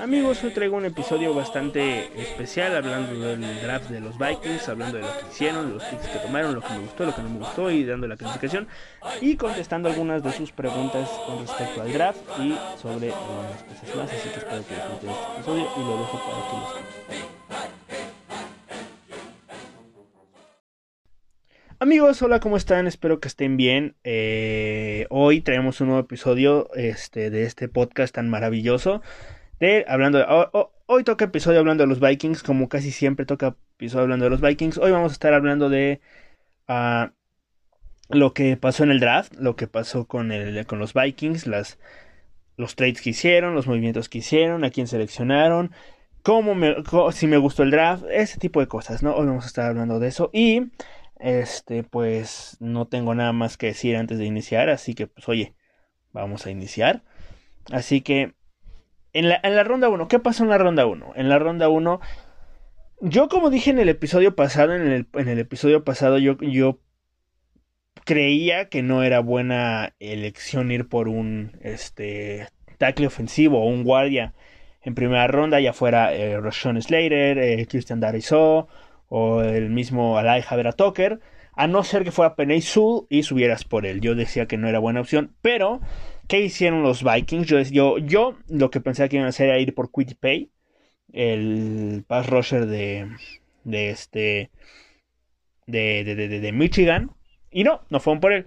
Amigos, hoy traigo un episodio bastante especial hablando del draft de los Vikings, hablando de lo que hicieron, los picks que tomaron, lo que me gustó, lo que no me gustó y dando la calificación y contestando algunas de sus preguntas con respecto al draft y sobre algunas cosas más. Así que espero que disfruten este episodio y lo dejo para que los Amigos, hola, ¿cómo están? Espero que estén bien. Eh, hoy traemos un nuevo episodio este, de este podcast tan maravilloso. Hablando de, hoy toca episodio hablando de los Vikings, como casi siempre toca episodio hablando de los Vikings. Hoy vamos a estar hablando de uh, lo que pasó en el draft, lo que pasó con, el, con los Vikings, las, los trades que hicieron, los movimientos que hicieron, a quién seleccionaron, cómo si me gustó el draft, ese tipo de cosas, ¿no? Hoy vamos a estar hablando de eso y este, pues no tengo nada más que decir antes de iniciar, así que pues oye, vamos a iniciar. Así que en la, en la ronda 1, ¿qué pasó en la ronda 1? En la ronda 1, yo como dije en el episodio pasado, en el, en el episodio pasado yo, yo creía que no era buena elección ir por un este, tackle ofensivo o un guardia en primera ronda, ya fuera eh, Slater, eh, Christian Dariso o el mismo Alai Javera Tucker, a no ser que fuera Penny Sul y subieras por él. Yo decía que no era buena opción, pero ¿qué hicieron los Vikings? Yo, yo, yo lo que pensé que iban a hacer era ir por Quitty Pay, el pass rusher de, de este de, de, de, de, Michigan, y no, no fueron por él.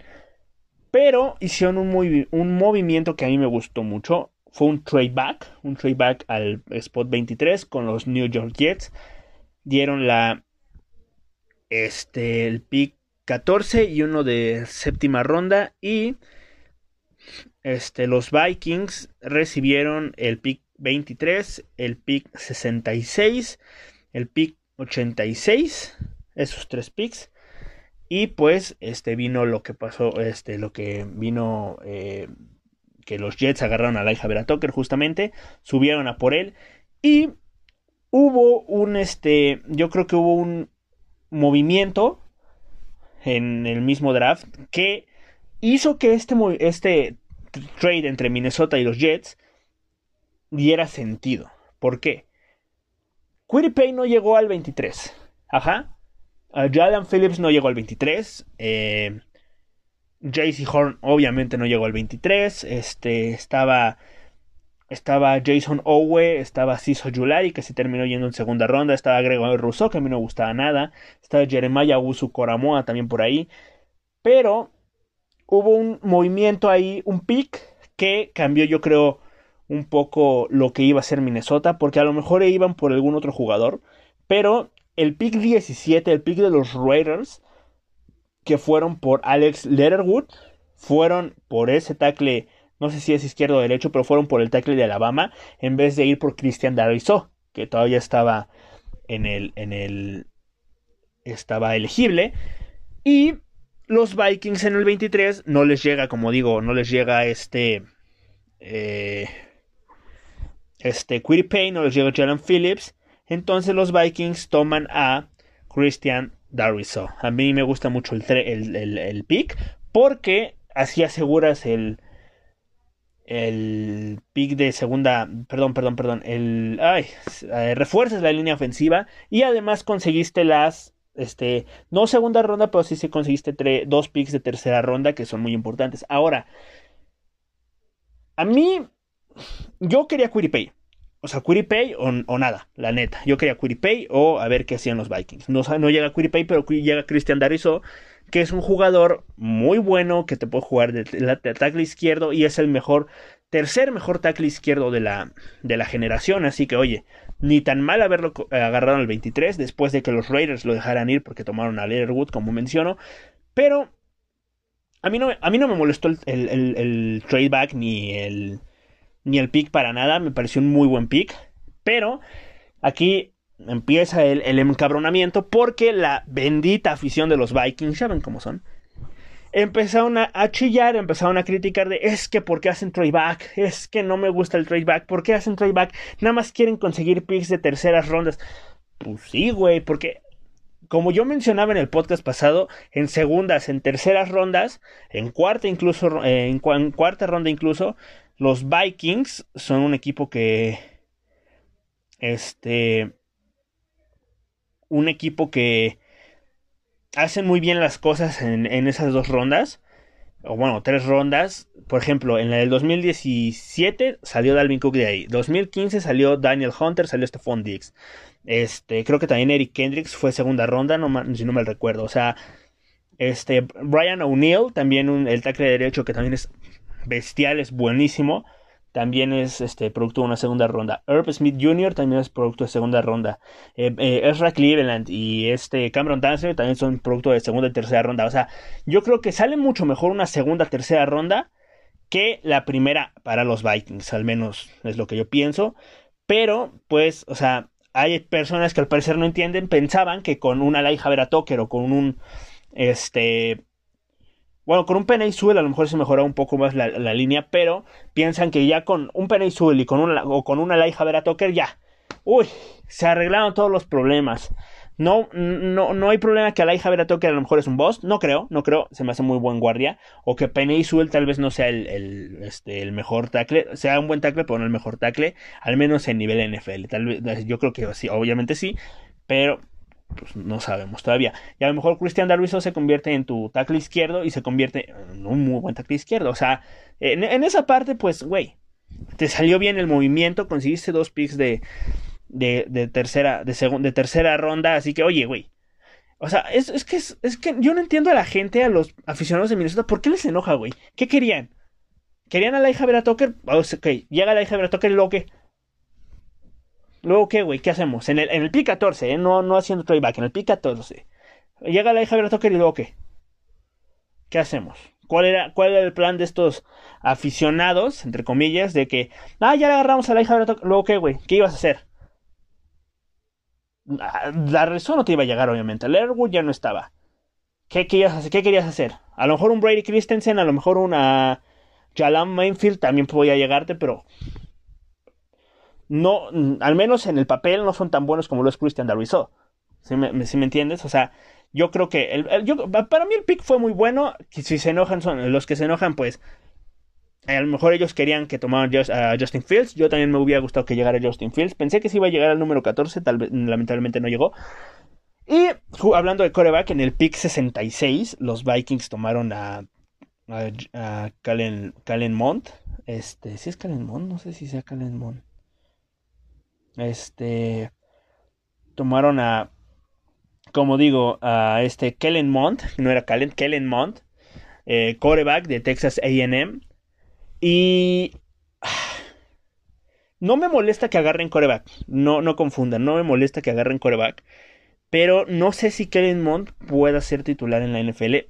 Pero hicieron un, muy, un movimiento que a mí me gustó mucho. Fue un trade back, un trade back al spot 23 con los New York Jets. Dieron la este, el pick 14 y uno de séptima ronda. Y este, los Vikings recibieron el pick 23, el pick 66, el pick 86, esos tres picks. Y pues este vino lo que pasó, este, lo que vino eh, que los Jets agarraron a Laija Vera Tucker justamente, subieron a por él y hubo un este, yo creo que hubo un movimiento en el mismo draft que hizo que este, este trade entre Minnesota y los Jets diera sentido. ¿Por qué? Pay no llegó al 23. Ajá. Uh, Jalen Phillips no llegó al 23. Eh, JC Horn obviamente no llegó al 23. Este estaba estaba Jason Owe, estaba Ciso Yulari, que se terminó yendo en segunda ronda, estaba Gregorio Rousseau, que a mí no gustaba nada, estaba Jeremiah Usu Koramoa también por ahí, pero hubo un movimiento ahí, un pick que cambió yo creo un poco lo que iba a ser Minnesota, porque a lo mejor iban por algún otro jugador, pero el pick 17, el pick de los Raiders, que fueron por Alex Letterwood, fueron por ese tackle no sé si es izquierdo o derecho, pero fueron por el tackle de Alabama en vez de ir por Christian Dariso, que todavía estaba en el, en el, estaba elegible. Y los Vikings en el 23 no les llega, como digo, no les llega este, eh, este Pay, no les llega Jalen Phillips. Entonces los Vikings toman a Christian Dariso. A mí me gusta mucho el, el, el pick porque así aseguras el, el pick de segunda, perdón, perdón, perdón, el, ay, eh, refuerzas la línea ofensiva y además conseguiste las, este, no segunda ronda, pero sí, sí conseguiste dos picks de tercera ronda que son muy importantes. Ahora, a mí, yo quería Pay O sea, Quiripay o, nada, la neta. Yo quería Pay o a ver qué hacían los Vikings. No, no llega Pay pero llega Christian Dariso que es un jugador muy bueno que te puede jugar de, tackle izquierdo y es el mejor, tercer mejor tackle izquierdo de la, de la generación. Así que, oye, ni tan mal haberlo agarrado al 23 después de que los Raiders lo dejaran ir porque tomaron a Leatherwood, como menciono. Pero a mí no, a mí no me molestó el, el, el, trade back ni el, ni el pick para nada. Me pareció un muy buen pick. Pero aquí empieza el, el, encabronamiento porque la bendita afición de los Vikings, ya ven cómo son, empezaron a, chillar, empezaron a criticar de es que por qué hacen back es que no me gusta el back ¿por qué hacen back Nada más quieren conseguir picks de terceras rondas. Pues sí, güey, porque como yo mencionaba en el podcast pasado, en segundas, en terceras rondas, en cuarta incluso, en cuarta ronda incluso, los Vikings son un equipo que este, un equipo que hacen muy bien las cosas en, en esas dos rondas, o bueno, tres rondas. Por ejemplo, en la del 2017 salió Dalvin Cook de ahí. 2015 salió Daniel Hunter, salió Stephon Diggs. Este, creo que también Eric Kendricks fue segunda ronda, no, si no me recuerdo. O sea, este, Brian O'Neill, también el tackle de derecho que también es bestial, es buenísimo también es este, producto de una segunda ronda. Herb Smith Jr. también es producto de segunda ronda. Eh, eh, Ezra Cleveland y este Cameron Dancer también son producto de segunda y tercera ronda. O sea, yo creo que sale mucho mejor una segunda, tercera ronda que la primera para los Vikings, al menos es lo que yo pienso. Pero, pues, o sea, hay personas que al parecer no entienden, pensaban que con una Laija Vera Tucker o con un este bueno, con un Penny Sewell a lo mejor se mejora un poco más la, línea, pero piensan que ya con un Penny Sewell y con una, o con una Laija Vera Tucker, ya. Uy, se arreglaron todos los problemas. No, no, no hay problema que Alaija Vera Tucker a lo mejor es un boss. No creo, no creo. Se me hace muy buen guardia. O que Penny Sewell tal vez no sea este, el mejor tackle. Sea un buen tackle, pero no el mejor tackle. Al menos en nivel NFL. Tal vez, yo creo que sí, obviamente sí. Pero pues no sabemos todavía. Y a lo mejor Cristian Darviso se convierte en tu tackle izquierdo y se convierte en un muy buen tackle izquierdo. O sea, en, esa parte, pues, güey, te salió bien el movimiento, conseguiste dos picks de, de, tercera, de, de tercera ronda, así que, oye, güey. O sea, es, que, es, que yo no entiendo a la gente, a los aficionados de Minnesota, ¿por qué les enoja, güey? ¿Qué querían? ¿Querían a la hija Vera Tucker? Ok, llega la hija Vera Tucker y qué? Luego, ¿qué, güey? ¿Qué hacemos? En el, en el pi 14, ¿eh? No, no haciendo tryback, en el pi 14. Llega la hija de Tucker y luego, ¿qué? ¿Qué hacemos? ¿Cuál era, ¿Cuál era el plan de estos aficionados, entre comillas, de que, ah, ya le agarramos a la hija de Tucker, luego, ¿qué, güey? ¿Qué ibas a hacer? Ah, la razón no te iba a llegar, obviamente. El Airwood ya no estaba. ¿Qué, querías ¿Qué querías hacer? A lo mejor un Brady Christensen, a lo mejor una Jalam Mainfield también podía llegarte, pero no, al menos en el papel no son tan buenos como lo es Christian Darviso. ¿Sí me, me entiendes? O sea, yo creo que el, para mí el pick fue muy bueno. Si se enojan son los que se enojan, pues a lo mejor ellos querían que tomaran a Justin Fields. Yo también me hubiera gustado que llegara Justin Fields. Pensé que se iba a llegar al número 14, tal vez lamentablemente no llegó. Y hablando de coreback, en el pick 66 los Vikings tomaron a a, a Calen, Mont. Este, si es Calen Mont, no sé si sea Calen Mont. Este. Tomaron a. Como digo, a este Kellen Mont. No era Kellen, Kellen Mont. Eh, coreback de Texas AM. Y. No me molesta que agarren coreback. No, no confundan. No me molesta que agarren coreback. Pero no sé si Kellen Mont pueda ser titular en la NFL.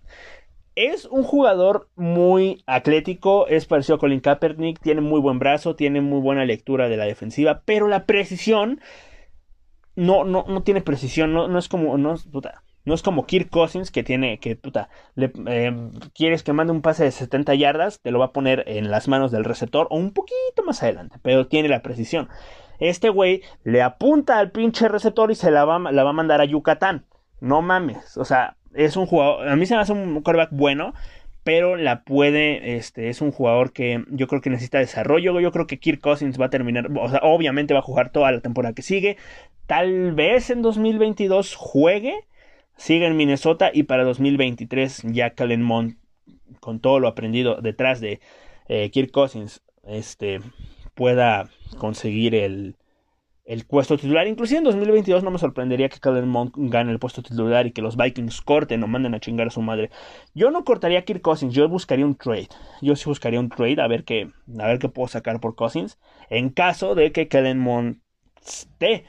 Es un jugador muy atlético, es parecido a Colin Kaepernick, tiene muy buen brazo, tiene muy buena lectura de la defensiva, pero la precisión no, no, no tiene precisión, no, no es como, no, no es como Kirk Cousins que tiene, que puta, le, eh, quieres que mande un pase de 70 yardas, te lo va a poner en las manos del receptor o un poquito más adelante, pero tiene la precisión. Este güey le apunta al pinche receptor y se la va, la va a mandar a Yucatán. No mames, o sea, es un jugador, a mí se me hace un quarterback bueno, pero la puede, este, es un jugador que yo creo que necesita desarrollo, yo creo que Kirk Cousins va a terminar, o sea, obviamente va a jugar toda la temporada que sigue, tal vez en 2022 juegue, sigue en Minnesota y para 2023 ya Mond, con todo lo aprendido detrás de eh, Kirk Cousins, este, pueda conseguir el, el puesto titular. Inclusive en 2022 no me sorprendería que Kellen Mond gane el puesto titular y que los Vikings corten o manden a chingar a su madre. Yo no cortaría a Kirk Cousins, yo buscaría un trade. Yo sí buscaría un trade a ver qué, a ver qué puedo sacar por Cousins en caso de que Kellen Mond esté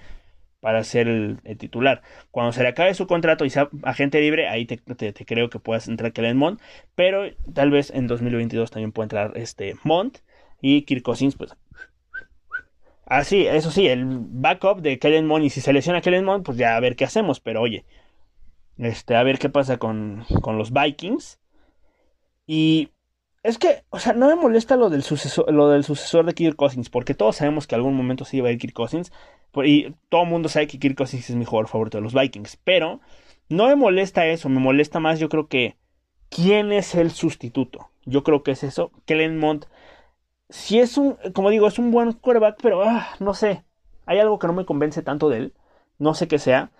para ser el, titular. Cuando se le acabe su contrato y sea agente libre, ahí te, creo que puedas entrar Kellen Mond, pero tal vez en 2022 también pueda entrar este Mond y Kirk Cousins pues Ah, sí, eso sí, el backup de Kellen Mond. Y si se lesiona Kellen Mond, pues ya a ver qué hacemos. Pero oye, este, a ver qué pasa con, con los Vikings. Y es que, o sea, no me molesta lo del sucesor, lo del sucesor de Kirk Cousins, porque todos sabemos que algún momento sí iba a ir Kirk Cousins. Y todo el mundo sabe que Kirk Cousins es mi jugador favorito de los Vikings. Pero no me molesta eso, me molesta más, yo creo que. ¿Quién es el sustituto? Yo creo que es eso. Kellen Mond si es un, como digo, es un buen quarterback, pero ah, no sé. hay algo que no me convence tanto de él. No sé qué sea.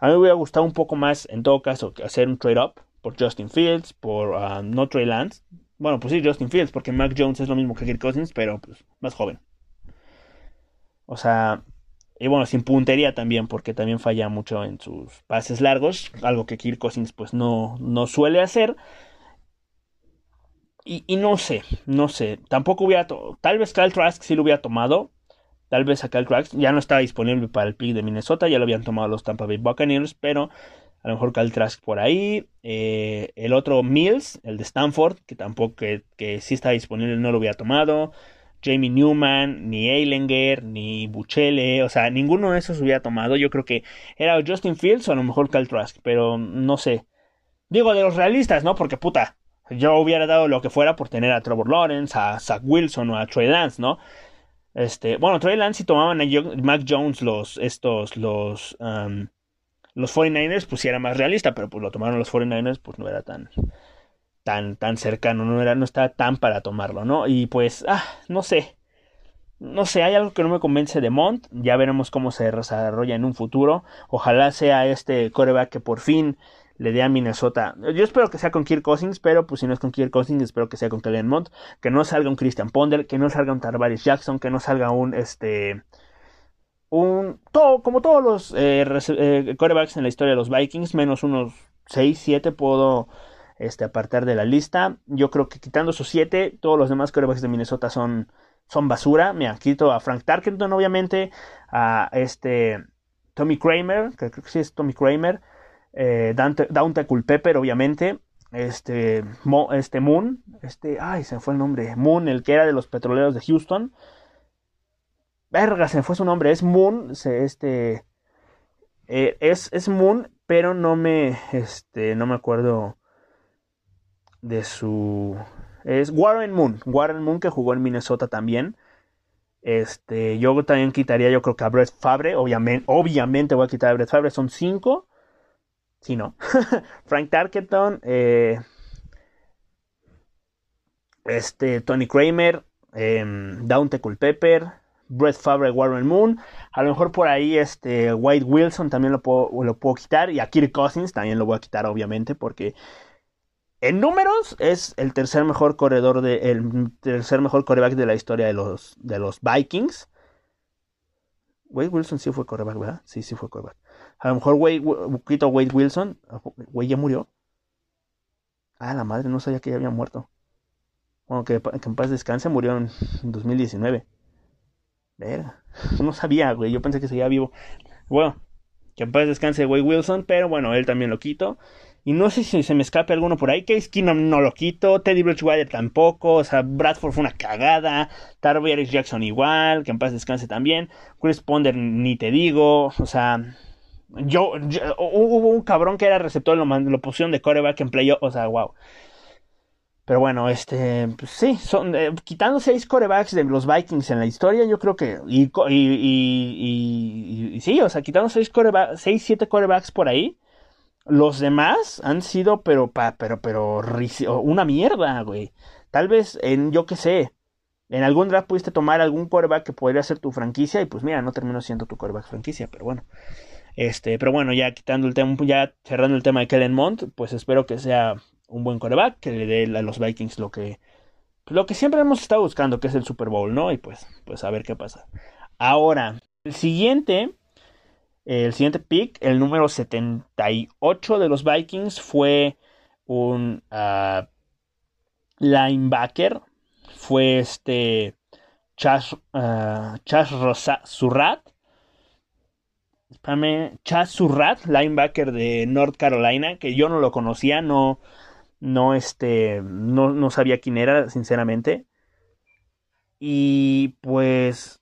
A mí me hubiera gustado un poco más, en todo caso, hacer un trade-up por Justin Fields, por uh, no Trey Lance. Bueno, pues sí, Justin Fields, porque Mac Jones es lo mismo que Kirk Cousins, pero pues, más joven. O sea, y bueno, sin puntería también, porque también falla mucho en sus pases largos, algo que Kirk Cousins pues no, no suele hacer. Y, no sé, no sé, tampoco hubiera, tal vez Kyle Trask sí lo hubiera tomado, tal vez a Kyle Trask ya no estaba disponible para el pick de Minnesota, ya lo habían tomado los Tampa Bay Buccaneers, pero a lo mejor Kyle Trask por ahí, eh, el otro Mills, el de Stanford, que tampoco, que, que sí está disponible, no lo hubiera tomado, Jamie Newman, ni Eilenger, ni Buchele, o sea, ninguno de esos hubiera tomado. Yo creo que era Justin Fields o a lo mejor Cal Trask, pero no sé. Digo de los realistas, ¿no? Porque puta, yo hubiera dado lo que fuera por tener a Trevor Lawrence, a Zach Wilson o a Trey Lance, ¿no? Este, bueno, Trey Lance si tomaban a Mac Jones los, estos, los, um, los 49ers, pues sí era más realista, pero pues lo tomaron los 49ers, pues no era tan, tan, tan cercano, no, era, no estaba tan para tomarlo, ¿no? Y pues, ah, no sé. No sé, hay algo que no me convence de Mont. Ya veremos cómo se desarrolla en un futuro. Ojalá sea este coreback que por fin le dé a Minnesota. Yo espero que sea con Kirk Cousins, pero pues si no es con Kirk Cousins, espero que sea con Kellen Mont. Que no salga un Christian Ponder, que no salga un Tarvaris Jackson, que no salga un este. Un. Todo, como todos los eh, eh, corebacks en la historia de los Vikings, menos unos 6, 7 puedo este, apartar de la lista. Yo creo que quitando esos siete, todos los demás quarterbacks de Minnesota son, son basura. Me quito a Frank Tarkenton, obviamente, a este Tommy Kramer, que creo que sí es Tommy Kramer, eh, Dante, Dante Culpepper, obviamente, este, este Moon, este, ay, se me fue el nombre, Moon, el que era de los petroleros de Houston. Verga, se me fue su nombre, es Moon, este, eh, es, es Moon, pero no me, este, no me acuerdo de su... Es Warren Moon. Warren Moon que jugó en Minnesota también. Este, yo también quitaría, yo creo que a Brett Fabre. Obviamente, obviamente voy a quitar a Brett Fabre. Son cinco. Si no. Frank Tarkenton. Eh, este, Tony Kramer. Eh, Daunte Culpepper. Brett Fabre, Warren Moon. A lo mejor por ahí este White Wilson también lo puedo, lo puedo quitar. Y a Kirk Cousins también lo voy a quitar, obviamente, porque en números es el tercer mejor corredor de el tercer mejor coreback de la historia de los de los Vikings. Wade Wilson sí fue coreback, ¿verdad? Sí, sí fue coreback. A lo mejor Wade, Wade Wilson, Wade ya murió. Ah, la madre, no sabía que ya había muerto. Bueno, que, en paz descanse, murió en 2019. Verga, no sabía, güey, yo pensé que seguía vivo. Bueno, que en paz descanse Wade Wilson, pero bueno, él también lo quito. Y no sé si se me escape alguno por ahí. Case Keenum no lo quito. Teddy Bridgewater tampoco. O sea, Bradford fue una cagada. Tarvier Jackson igual. Que en paz descanse también. Chris Ponder ni te digo. O sea, yo, hubo un cabrón que era receptor. Lo, lo pusieron de coreback en playoff. O sea, wow. Pero bueno, este, pues sí, son, eh, quitando seis corebacks de los Vikings en la historia, yo creo que, y, y, y, sí, o sea, quitando seis, corebacks, seis, siete corebacks por ahí, los demás han sido, pero, pa, pero, pero, una mierda, güey. Tal vez en, yo qué sé, en algún draft pudiste tomar algún quarterback que podría ser tu franquicia y pues mira, no terminó siendo tu quarterback franquicia, pero bueno. Este, pero bueno, ya quitando el tema, ya cerrando el tema de Kellen Mond, pues espero que sea un buen quarterback, que le dé a los Vikings lo que, lo que siempre hemos estado buscando, que es el Super Bowl, ¿no? Y pues, pues a ver qué pasa. Ahora, el siguiente el siguiente pick, el número 78 de los Vikings, fue un uh, linebacker. Fue este Chas, uh, Chas Rosa. Chas Surrat, linebacker de North Carolina, que yo no lo conocía, no, no, este, no, no sabía quién era, sinceramente. Y pues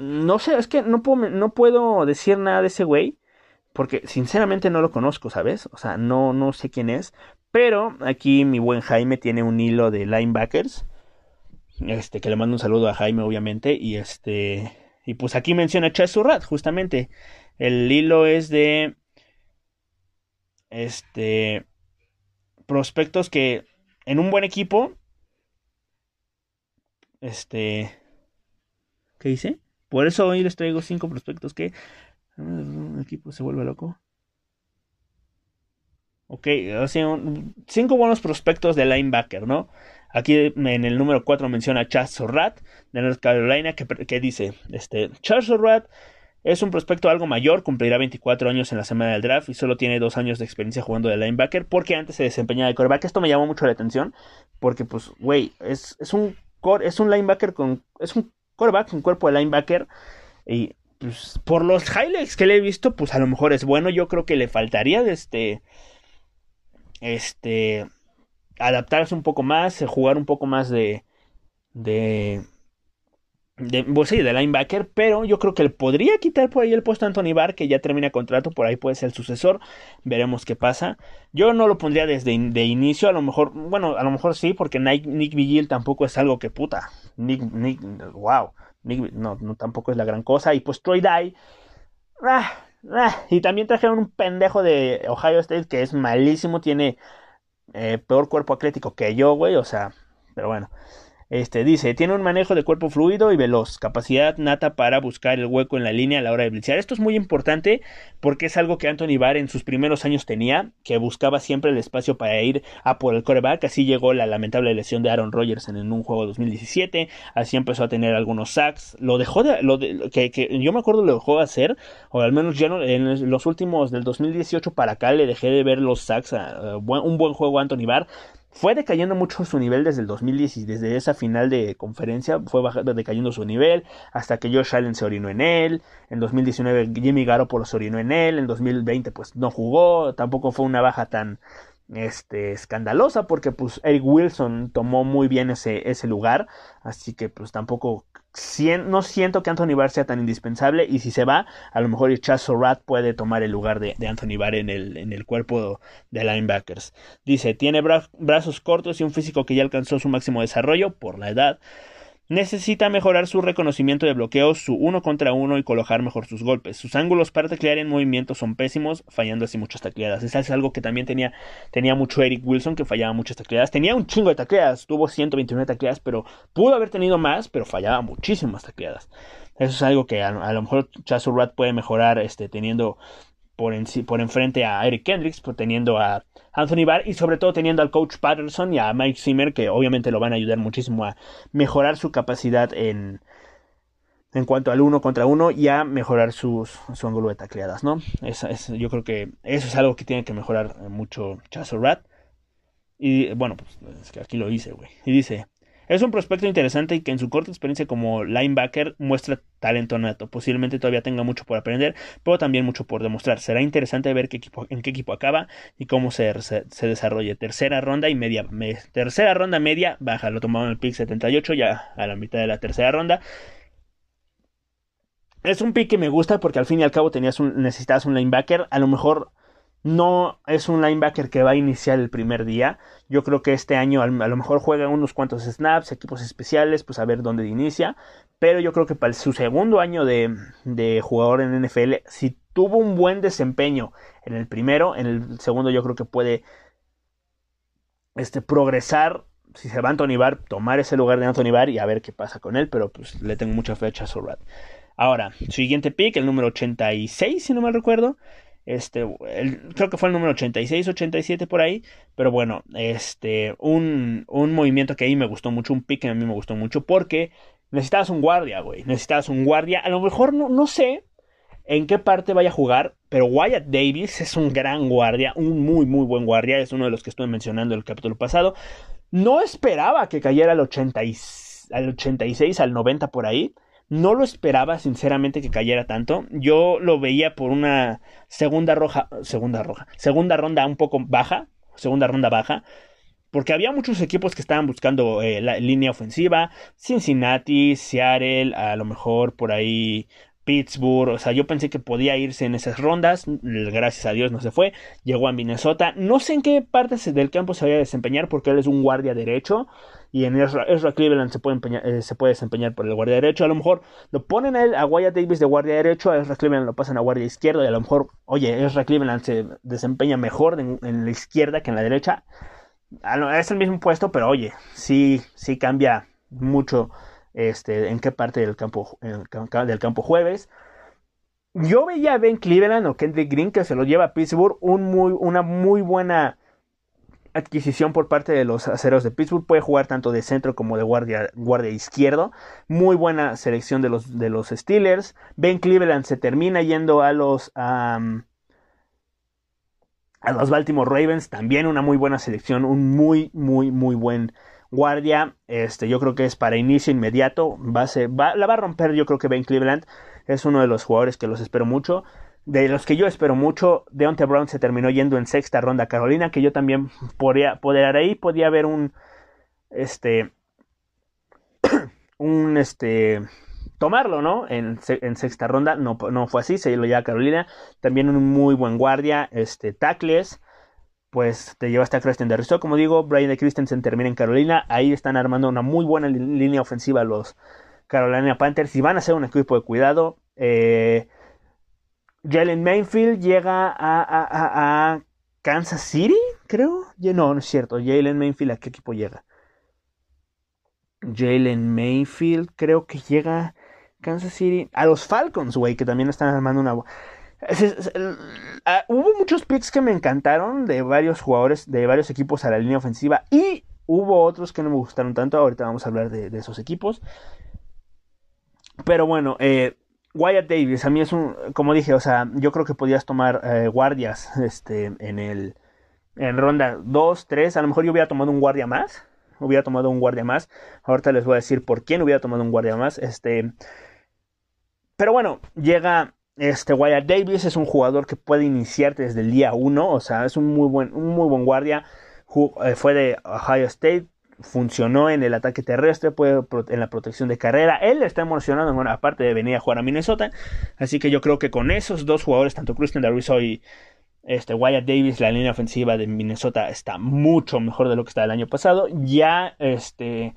no sé, es que no puedo, no puedo decir nada de ese güey. Porque sinceramente no lo conozco, ¿sabes? O sea, no, no sé quién es. Pero aquí mi buen Jaime tiene un hilo de linebackers. Este, que le mando un saludo a Jaime, obviamente. Y este. Y pues aquí menciona Chess Surrat, justamente. El hilo es de. Este. Prospectos que. En un buen equipo. Este. ¿Qué dice? Por eso hoy les traigo cinco prospectos que un equipo se vuelve loco. Ok, cinco buenos prospectos de linebacker, ¿no? Aquí en el número 4 menciona Chas Surratt de North Carolina que, dice, este, Charles Surratt es un prospecto algo mayor, cumplirá 24 años en la semana del draft y solo tiene dos años de experiencia jugando de linebacker porque antes se desempeñaba de coreback. Esto me llamó mucho la atención porque, pues, güey, es, es, un, es un linebacker con... Es un coreback con cuerpo de linebacker y pues, por los highlights que le he visto, pues a lo mejor es bueno. Yo creo que le faltaría de este... Este adaptarse un poco más, jugar un poco más de, de, de, pues sí, de linebacker, pero yo creo que le podría quitar por ahí el puesto a Anthony Barr, que ya termina contrato, por ahí puede ser el sucesor, veremos qué pasa. Yo no lo pondría desde de inicio, a lo mejor, bueno, a lo mejor sí, porque Nick, Nick Vigil tampoco es algo que puta, Nick, Nick, wow, Nick, no, no tampoco es la gran cosa, y pues Troy Dye, ah, ah, y también trajeron un pendejo de Ohio State que es malísimo, tiene eh, peor cuerpo atlético que yo, güey, o sea, pero bueno. Este dice, tiene un manejo de cuerpo fluido y veloz, capacidad nata para buscar el hueco en la línea a la hora de blitzear. Esto es muy importante porque es algo que Anthony Barr en sus primeros años tenía, que buscaba siempre el espacio para ir a por el coreback. Así llegó la lamentable lesión de Aaron Rodgers en, un juego 2017. Así empezó a tener algunos sacks. Lo dejó de, lo que, que, yo me acuerdo lo dejó de hacer, o al menos ya no, en los últimos del 2018 para acá le dejé de ver los sacks. un buen juego a Anthony Barr fue decayendo mucho su nivel desde el 2010 y desde esa final de conferencia fue decayendo su nivel hasta que Josh Allen se orinó en él. En 2019 Jimmy Garoppolo se orinó en él. En 2020 pues no jugó. Tampoco fue una baja tan este, escandalosa porque pues Eric Wilson tomó muy bien ese, ese lugar. Así que pues tampoco no siento que Anthony Barr sea tan indispensable y si se va, a lo mejor Chaz Rat puede tomar el lugar de, Anthony Barr en el, en el, cuerpo de linebackers. Dice, tiene brazos cortos y un físico que ya alcanzó su máximo desarrollo por la edad. Necesita mejorar su reconocimiento de bloqueo, su uno contra uno y colocar mejor sus golpes. Sus ángulos para taclear en movimiento son pésimos, fallando así muchas tacleadas. Eso es algo que también tenía, tenía mucho Eric Wilson, que fallaba muchas tacleadas. Tenía un chingo de tacleadas, tuvo 129 tacleadas, pero pudo haber tenido más, pero fallaba muchísimas tacleadas. Eso es algo que a, lo mejor Chasurrat puede mejorar este, teniendo por, en, por enfrente a Eric Kendricks, por teniendo a Anthony Barr y sobre todo teniendo al coach Patterson y a Mike Zimmer que obviamente lo van a ayudar muchísimo a mejorar su capacidad en, en cuanto al uno contra uno y a mejorar sus, su ángulo de tacleadas, ¿no? Es, yo creo que eso es algo que tiene que mejorar mucho Chazo Rat. Y bueno, pues es que aquí lo hice, güey. Y dice, es un prospecto interesante y que en su corta experiencia como linebacker muestra talento nato. Posiblemente todavía tenga mucho por aprender, pero también mucho por demostrar. Será interesante ver en qué equipo acaba y cómo se, se, desarrolle. Tercera ronda y media. tercera ronda media baja. Lo tomaron el pick 78 ya a la mitad de la tercera ronda. Es un pick que me gusta porque al fin y al cabo tenías necesitabas un linebacker. A lo mejor no es un linebacker que va a iniciar el primer día. Yo creo que este año a lo mejor juega unos cuantos snaps, equipos especiales, pues a ver dónde inicia. Pero yo creo que para su segundo año de, jugador en NFL, si tuvo un buen desempeño en el primero, en el segundo yo creo que puede este, progresar. Si se va Anthony Barr, tomar ese lugar de Anthony Barr y a ver qué pasa con él, pero pues le tengo mucha fecha a Surratt. Ahora, siguiente pick, el número 86, si no me recuerdo. Este, creo que fue el número 86, 87 por ahí. Pero bueno, este, un, un movimiento que ahí me gustó mucho, un pick que a mí me gustó mucho porque necesitabas un guardia, güey. Necesitabas un guardia. A lo mejor no, no sé en qué parte vaya a jugar, pero Wyatt Davis es un gran guardia, un muy, muy buen guardia. Es uno de los que estuve mencionando en el capítulo pasado. No esperaba que cayera al, 80 al 86, al 90 por ahí. No lo esperaba, sinceramente, que cayera tanto. Yo lo veía por una segunda roja, segunda roja, segunda ronda un poco baja, segunda ronda baja, porque había muchos equipos que estaban buscando eh, la línea ofensiva, Cincinnati, Seattle, a lo mejor por ahí Pittsburgh, o sea, yo pensé que podía irse en esas rondas, gracias a Dios no se fue, llegó a Minnesota, no sé en qué partes del campo se vaya a desempeñar porque él es un guardia derecho y en Ezra, Cleveland se puede, eh, se puede, desempeñar por el guardia derecho, a lo mejor lo ponen a, él, a Wyatt Davis de guardia derecho, a Ezra Cleveland lo pasan a guardia izquierdo y a lo mejor, oye, Ezra Cleveland se desempeña mejor en, la izquierda que en la derecha, es el mismo puesto, pero oye, sí, sí cambia mucho este, en qué parte del campo, del campo jueves. Yo veía a Ben Cleveland o Kendrick Green que se lo lleva a Pittsburgh, una muy buena adquisición por parte de los aceros de Pittsburgh. Puede jugar tanto de centro como de guardia, guardia izquierdo. Muy buena selección de los, de los Steelers. Ben Cleveland se termina yendo a los, a los Baltimore Ravens. También una muy buena selección. Un muy, muy, muy buen guardia. Este, yo creo que es para inicio inmediato. Va a la va a romper yo creo que Ben Cleveland. Es uno de los jugadores que los espero mucho de los que yo espero mucho, Deontay Brown se terminó yendo en sexta ronda Carolina, que yo también podría, poder ahí, podía haber un, este, un, este, tomarlo, ¿no? En, en, sexta ronda, no, no fue así, se lo lleva a Carolina, también un muy buen guardia, este, tackles, pues te llevaste a Kristen de como digo, Brian de Christensen termina en Carolina, ahí están armando una muy buena línea ofensiva los Carolina Panthers y van a ser un equipo de cuidado, eh, Jalen Mainfield llega a, Kansas City, creo. No, no es cierto. Jalen Mainfield, ¿a qué equipo llega? Jalen Mayfield, creo que llega a Kansas City. A los Falcons, güey, que también están armando una. Ah, hubo muchos picks que me encantaron de varios jugadores, de varios equipos a la línea ofensiva. Y hubo otros que no me gustaron tanto. Ahorita vamos a hablar de, esos equipos. Pero bueno, eh, Wyatt Davis, a mí es un, como dije, o sea, yo creo que podías tomar eh, guardias este, en el, en ronda 2, 3, a lo mejor yo hubiera tomado un guardia más, hubiera tomado un guardia más, ahorita les voy a decir por quién hubiera tomado un guardia más, este, pero bueno, llega este Wyatt Davis, es un jugador que puede iniciarte desde el día 1, o sea, es un muy buen, un muy buen guardia, eh, fue de Ohio State, funcionó en el ataque terrestre, puede en la protección de carrera. Él está emocionado, aparte de venir a jugar a Minnesota. Así que yo creo que con esos dos jugadores, tanto Christian Darviso y este, Wyatt Davis, la línea ofensiva de Minnesota está mucho mejor de lo que está el año pasado. Ya este,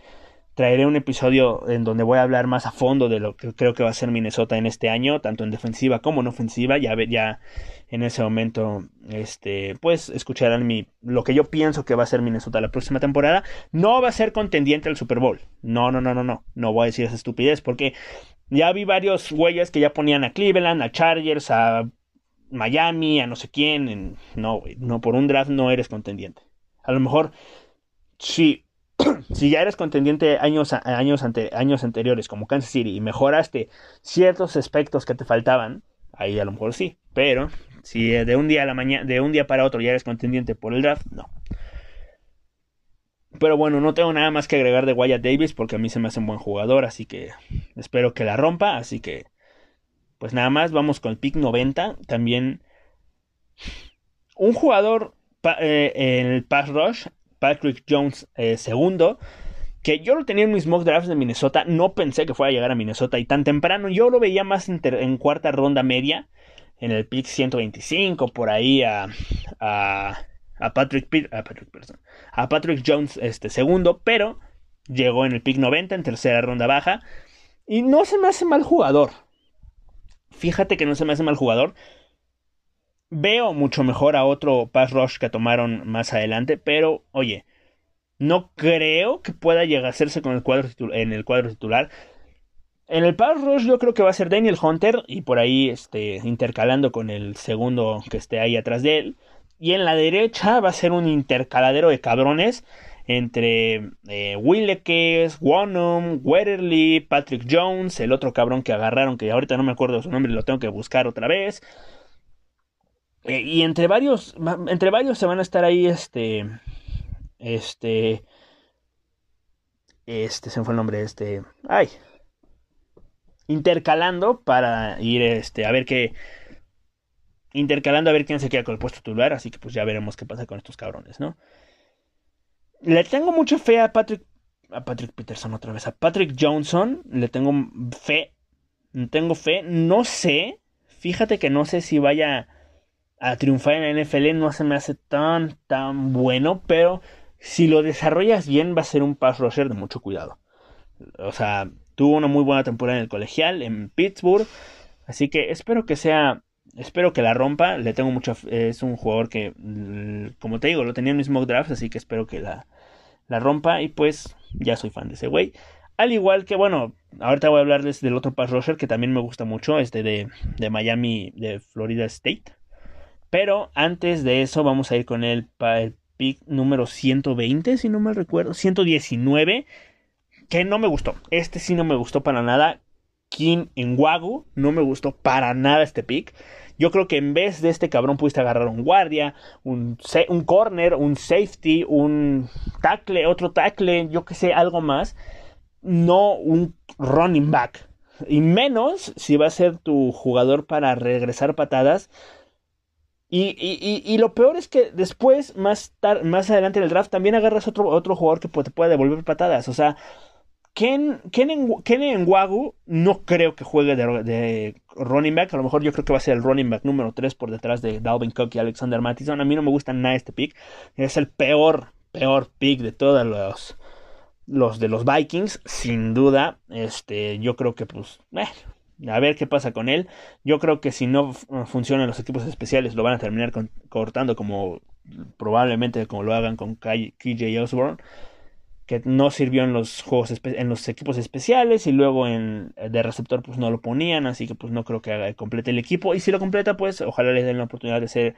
traeré un episodio en donde voy a hablar más a fondo de lo que creo que va a ser Minnesota en este año, tanto en defensiva como en ofensiva. Ya, ya en ese momento, este, pues escucharán mi, lo que yo pienso que va a ser Minnesota la próxima temporada. No va a ser contendiente al Super Bowl. No, no, no, no, no. No voy a decir esa estupidez porque ya vi varios güeyes que ya ponían a Cleveland, a Chargers, a Miami, a no sé quién. no, no, por un draft no eres contendiente. A lo mejor, sí si ya eres contendiente años, años, años anteriores como Kansas City y mejoraste ciertos aspectos que te faltaban, ahí a lo mejor sí. Pero si de un día a la mañana, de un día para otro ya eres contendiente por el draft, no. Pero bueno, no tengo nada más que agregar de Wyatt Davis porque a mí se me hace un buen jugador, así que espero que la rompa. Así que, pues nada más, vamos con el pick 90. También un jugador eh, en el pass rush Patrick Jones eh, segundo. Que yo lo tenía en mis mock drafts de Minnesota. No pensé que fuera a llegar a Minnesota y tan temprano. Yo lo veía más en, cuarta ronda media. En el pick 125. Por ahí a. Patrick, a a Patrick Jones este, segundo. Pero llegó en el pick 90. En tercera ronda baja. Y no se me hace mal jugador. Fíjate que no se me hace mal jugador. Veo mucho mejor a otro pass rush que tomaron más adelante, pero oye, no creo que pueda llegar a hacerse con el cuadro en el cuadro titular. En el pass rush yo creo que va a ser Daniel Hunter y por ahí este, intercalando con el segundo que esté ahí atrás de él. Y en la derecha va a ser un intercaladero de cabrones entre eh, Willekes, Wonum, Wetterly, Patrick Jones, el otro cabrón que agarraron, que ahorita no me acuerdo su nombre, lo tengo que buscar otra vez. Eh, y entre varios, entre varios se van a estar ahí, este, este, este, se me fue el nombre, este, ay, intercalando para ir, este, a ver qué, intercalando a ver quién se queda con el puesto titular, así que pues ya veremos qué pasa con estos cabrones, ¿no? Le tengo mucha fe a Patrick, a Patrick Peterson otra vez, a Patrick Johnson, le tengo fe, tengo fe, no sé, fíjate que no sé si vaya a triunfar en la NFL no se me hace tan, tan bueno, pero si lo desarrollas bien va a ser un pass rusher de mucho cuidado. O sea, tuvo una muy buena temporada en el colegial, en Pittsburgh, así que espero que sea, espero que la rompa, le tengo mucho, es un jugador que, mm, como te digo, lo tenía en mis mock drafts, así que espero que la, la rompa y pues ya soy fan de ese güey. Al igual que, bueno, ahorita voy a hablarles del otro pass rusher que también me gusta mucho, este de, de Miami, de Florida State. Pero antes de eso vamos a ir con el, el pick número 120, si no me recuerdo, 119, que no me gustó. Este sí no me gustó para nada. King en Wagu, no me gustó para nada este pick. Yo creo que en vez de este cabrón pudiste agarrar un guardia, un, un corner, un safety, un tackle, otro tackle, yo que sé, algo más. No un running back. Y menos si va a ser tu jugador para regresar patadas. Y, y, y, lo peor es que después, más, más adelante en el draft, también agarras otro, otro jugador que te puede devolver patadas. O sea, Ken, Ken, en, Wagu no creo que juegue de, running back. A lo mejor yo creo que va a ser el running back número 3 por detrás de Dalvin Cook y Alexander Mattison. A mí no me gusta nada este pick. Es el peor, peor pick de todos los, los de los Vikings. Sin duda. Este, yo creo que pues... Eh, a ver qué pasa con él. Yo creo que si no funcionan los equipos especiales lo van a terminar cortando como probablemente como lo hagan con KJ Osborne que no sirvió en los juegos en los equipos especiales y luego en de receptor pues no lo ponían así que pues no creo que haga, complete el equipo. Y si lo completa pues ojalá le den la oportunidad de ser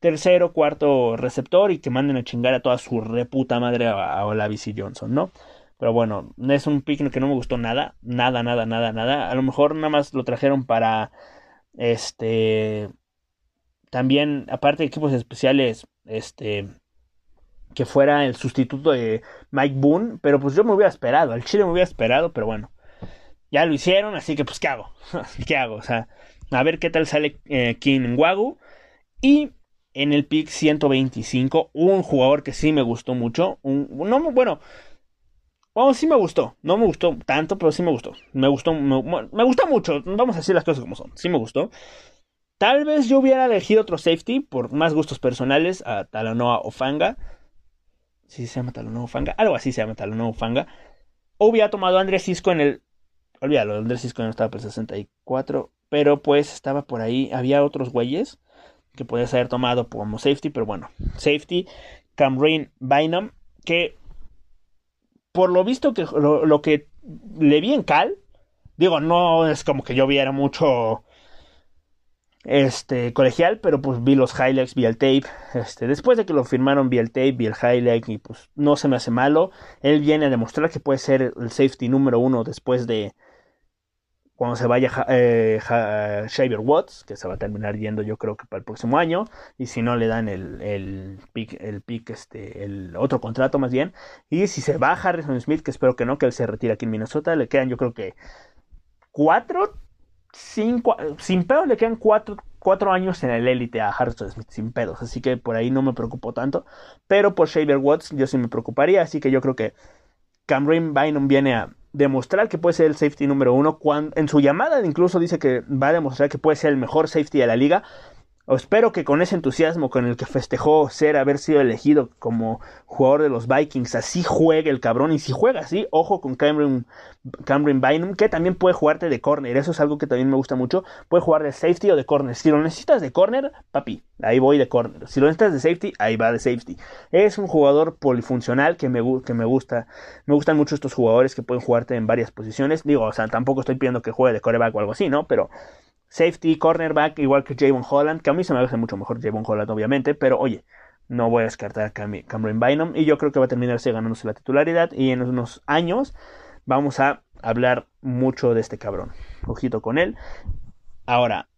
tercero cuarto receptor y que manden a chingar a toda su reputa madre a, a la BC Johnson no pero bueno es un pick que no me gustó nada nada nada nada nada a lo mejor nada más lo trajeron para este también aparte de equipos especiales este que fuera el sustituto de Mike Boone, pero pues yo me hubiera esperado, al Chile me hubiera esperado, pero bueno, ya lo hicieron, así que pues ¿qué hago? ¿Qué hago? O sea, a ver qué tal sale eh, King Wagu. Y en el pick 125, un jugador que sí me gustó mucho, un, no, bueno, bueno, sí me gustó, no me gustó tanto, pero sí me gustó, me gustó, me, gustó mucho, vamos a decir las cosas como son, sí me gustó. Tal vez yo hubiera elegido otro safety por más gustos personales a Talanoa Ofanga si se llama Talón Fanga, algo así se llama Talón Fanga. Hubiera tomado a Andrés Cisco en el. Olvídalo, Andrés Cisco no estaba por el 64, pero pues estaba por ahí. Había otros güeyes que podías haber tomado como safety, pero bueno, safety, Camryn Bynum, que por lo visto que lo que le vi en Cal, digo, no es como que yo viera mucho este colegial, pero pues vi los highlights, vi el tape, este, después de que lo firmaron vi el tape, vi el highlight y pues no se me hace malo, él viene a demostrar que puede ser el safety número uno después de cuando se vaya eh, Shaver Watts, que se va a terminar yendo yo creo que para el próximo año, y si no le dan el, el pick, el pick, este, el otro contrato más bien, y si se va Harrison Smith, que espero que no, que él se retire aquí en Minnesota, le quedan yo creo que cuatro cinco, sin pedos le quedan cuatro, cuatro años en el élite a Harrison Smith, sin pedos. Así que por ahí no me preocupo tanto. Pero por Shaver Watts yo sí me preocuparía. Así que yo creo que Cameron Bynum viene a demostrar que puede ser el safety número uno. En su llamada incluso dice que va a demostrar que puede ser el mejor safety de la liga espero que con ese entusiasmo con el que festejó ser haber sido elegido como jugador de los Vikings, así juegue el cabrón. Y si juega así, ojo con Cameron, Cameron Bynum, que también puede jugarte de corner. Eso es algo que también me gusta mucho. Puede jugar de safety o de corner. Si lo necesitas de corner, papi, ahí voy de corner. Si lo necesitas de safety, ahí va de safety. Es un jugador polifuncional que me, que me gusta. Me gustan mucho estos jugadores que pueden jugarte en varias posiciones. Digo, o sea, tampoco estoy pidiendo que juegue de coreback o algo así, ¿no? Pero Safety, cornerback, igual que Javon Holland, que a mí se me hace mucho mejor Javon Holland, obviamente, pero oye, no voy a descartar a Cameron Bynum y yo creo que va a terminarse ganándose la titularidad y en unos años vamos a hablar mucho de este cabrón. Ojito con él. Ahora,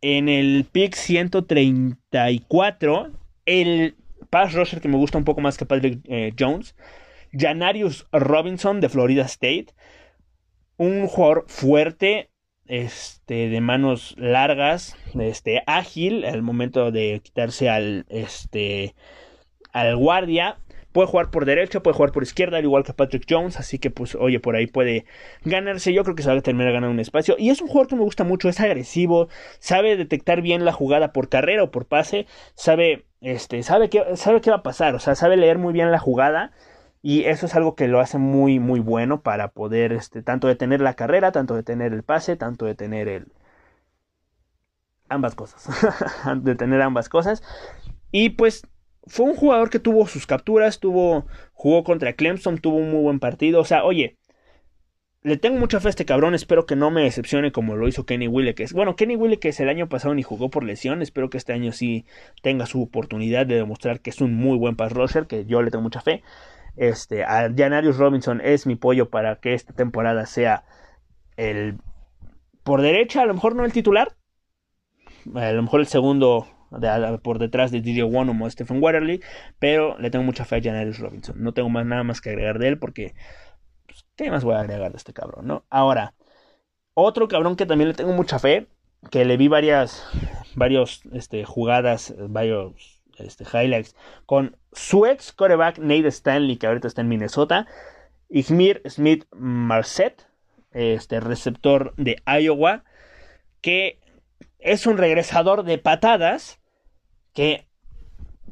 en el pick 134, el pass rusher que me gusta un poco más que Patrick eh, Jones, Janarius Robinson de Florida State, un jugador fuerte, este, de manos largas, este, ágil al momento de quitarse al, este, al guardia. Puede jugar por derecha, puede jugar por izquierda, al igual que Patrick Jones. Así que, pues, oye, por ahí puede ganarse. Yo creo que se va a terminar ganando un espacio. Y es un jugador que me gusta mucho, es agresivo, sabe detectar bien la jugada por carrera o por pase, sabe, este, sabe qué, sabe qué va a pasar, o sea, sabe leer muy bien la jugada y eso es algo que lo hace muy, muy bueno para poder, este, tanto detener la carrera, tanto detener el pase, tanto detener el... ambas cosas. detener ambas cosas. Y pues fue un jugador que tuvo sus capturas, tuvo, jugó contra Clemson, tuvo un muy buen partido. O sea, oye, le tengo mucha fe a este cabrón, espero que no me decepcione como lo hizo Kenny es Bueno, Kenny es el año pasado ni jugó por lesión, espero que este año sí tenga su oportunidad de demostrar que es un muy buen pass rusher, que yo le tengo mucha fe. Este, a Janarius Robinson es mi pollo para que esta temporada sea el por derecha, a lo mejor no el titular, a lo mejor el segundo por detrás de Didier Wonum o Stephen Waterley, pero le tengo mucha fe a Janarius Robinson. No tengo más nada más que agregar de él porque pues, ¿qué más voy a agregar de este cabrón, no? Ahora, otro cabrón que también le tengo mucha fe, que le vi varias varios este, jugadas, varios este, highlights con su ex coreback Nate Stanley, que ahorita está en Minnesota, Igmir Smith Marset, este receptor de Iowa, que es un regresador de patadas, que,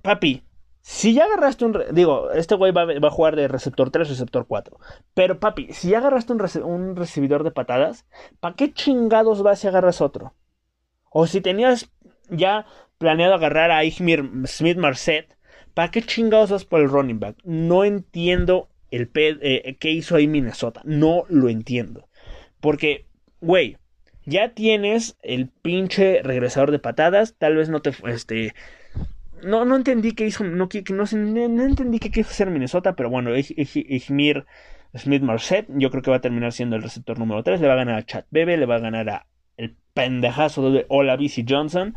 papi, si ya agarraste un... Digo, este güey va, a jugar de receptor 3, receptor 4. Pero papi, si ya agarraste un, un recibidor de patadas, ¿para qué chingados vas si agarras otro? O si tenías ya planeado agarrar a Igmir Smith Marset, ¿para qué chingados vas por el running back? No entiendo el eh, qué hizo ahí Minnesota. No lo entiendo. Porque, güey, ya tienes el pinche regresador de patadas. Tal vez no te. Este. No, no entendí qué hizo. No, no, entendí qué quiso hacer Minnesota. Pero bueno, Ijmir Smith Marset. Yo creo que va a terminar siendo el receptor número 3. Le va a ganar a Chad Bebe. Le va a ganar a pendejazo de Ola BC Johnson.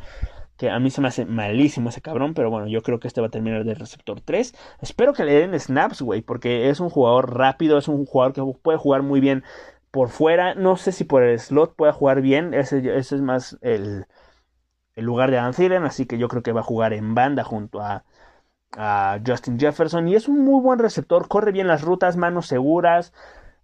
Que a mí se me hace malísimo ese cabrón. Pero bueno, yo creo que este va a terminar de receptor 3. Espero que le den snaps, güey. Porque es un jugador rápido. Es un jugador que puede jugar muy bien por fuera. No sé si por el slot pueda jugar bien. Ese, es más el, el, lugar de Adam Thielen. Así que yo creo que va a jugar en banda junto a, a Justin Jefferson. Y es un muy buen receptor. Corre bien las rutas, manos seguras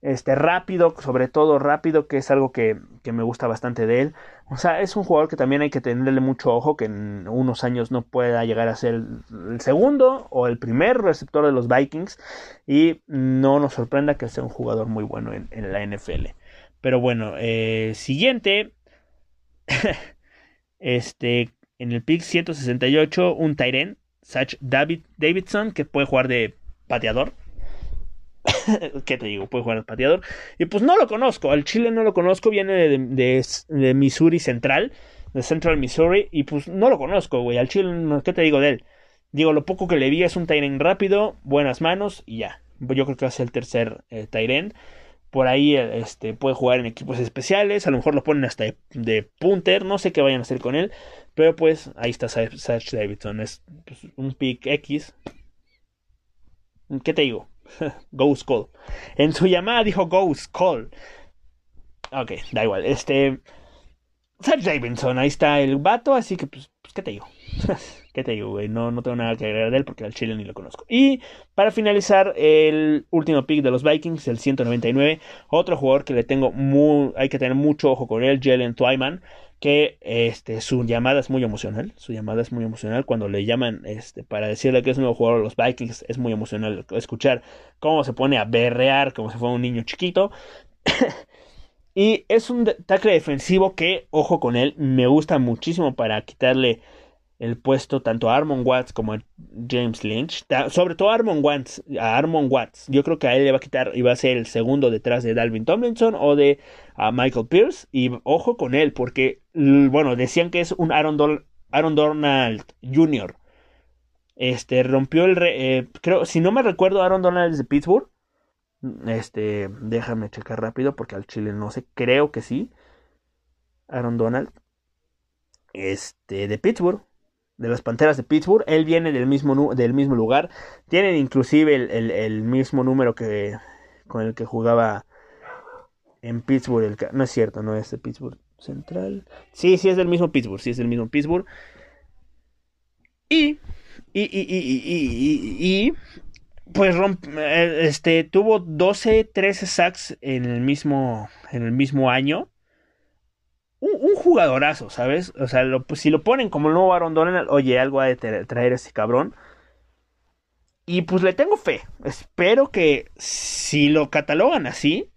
este, rápido, sobre todo rápido, que es algo que, me gusta bastante de él. O sea, es un jugador que también hay que tenerle mucho ojo, que en unos años no pueda llegar a ser el segundo o el primer receptor de los Vikings y no nos sorprenda que sea un jugador muy bueno en, la NFL. Pero bueno, eh, siguiente, este, en el pick 168, un Tyren, Sach David Davidson, que puede jugar de pateador ¿Qué te digo? Puede jugar al pateador. Y pues no lo conozco. Al Chile no lo conozco. Viene de, Missouri Central. De Central Missouri. Y pues no lo conozco, güey. Al Chile, ¿qué te digo de él? Digo, lo poco que le vi es un Tyrant rápido. Buenas manos. Y ya. Yo creo que va a ser el tercer eh, Por ahí este, puede jugar en equipos especiales. A lo mejor lo ponen hasta de, punter. No sé qué vayan a hacer con él. Pero pues ahí está Satch Davidson. Es pues, un pick X. ¿Qué te digo? Go Skull. En su llamada dijo Go Skull. Ok, da igual. Este. Seth Davidson, ahí está el vato, así que pues, pues ¿qué te digo? ¿Qué te digo, güey? No, no tengo nada que agregar de él porque al chile ni lo conozco. Y para finalizar, el último pick de los Vikings, el 199. Otro jugador que le tengo muy. Hay que tener mucho ojo con él, Jalen Twyman que este, su llamada es muy emocional. Su llamada es muy emocional. Cuando le llaman este, para decirle que es un nuevo jugador de los Vikings, es muy emocional escuchar cómo se pone a berrear como si fuera un niño chiquito. y es un tackle defensivo que, ojo con él, me gusta muchísimo para quitarle el puesto tanto a Armon Watts como a James Lynch. Sobre todo a Armon Watts, a Armon Watts. Yo creo que a él le va a quitar y va a ser el segundo detrás de Dalvin Tomlinson o de Michael Pierce. Y ojo con él, porque, bueno, decían que es un Aaron, Donald Jr. Este rompió el. Eh, creo, si no me recuerdo, Aaron Donald es de Pittsburgh. Este, déjame checar rápido porque al Chile no sé, creo que sí. Aaron Donald. Este, de Pittsburgh de las Panteras de Pittsburgh. Él viene del mismo, del mismo lugar. Tienen inclusive el, mismo número que con el que jugaba en Pittsburgh. no es cierto, no es de Pittsburgh Central. Sí, sí es del mismo Pittsburgh. Sí es del mismo Pittsburgh. Y, y, y, y, y, pues eh, este, tuvo 12, 13 sacks en el mismo, en el mismo año un, jugadorazo, ¿sabes? O sea, pues, si lo ponen como el nuevo Aaron Donald, oye, algo ha de traer ese cabrón. Y pues le tengo fe. Espero que si lo catalogan así,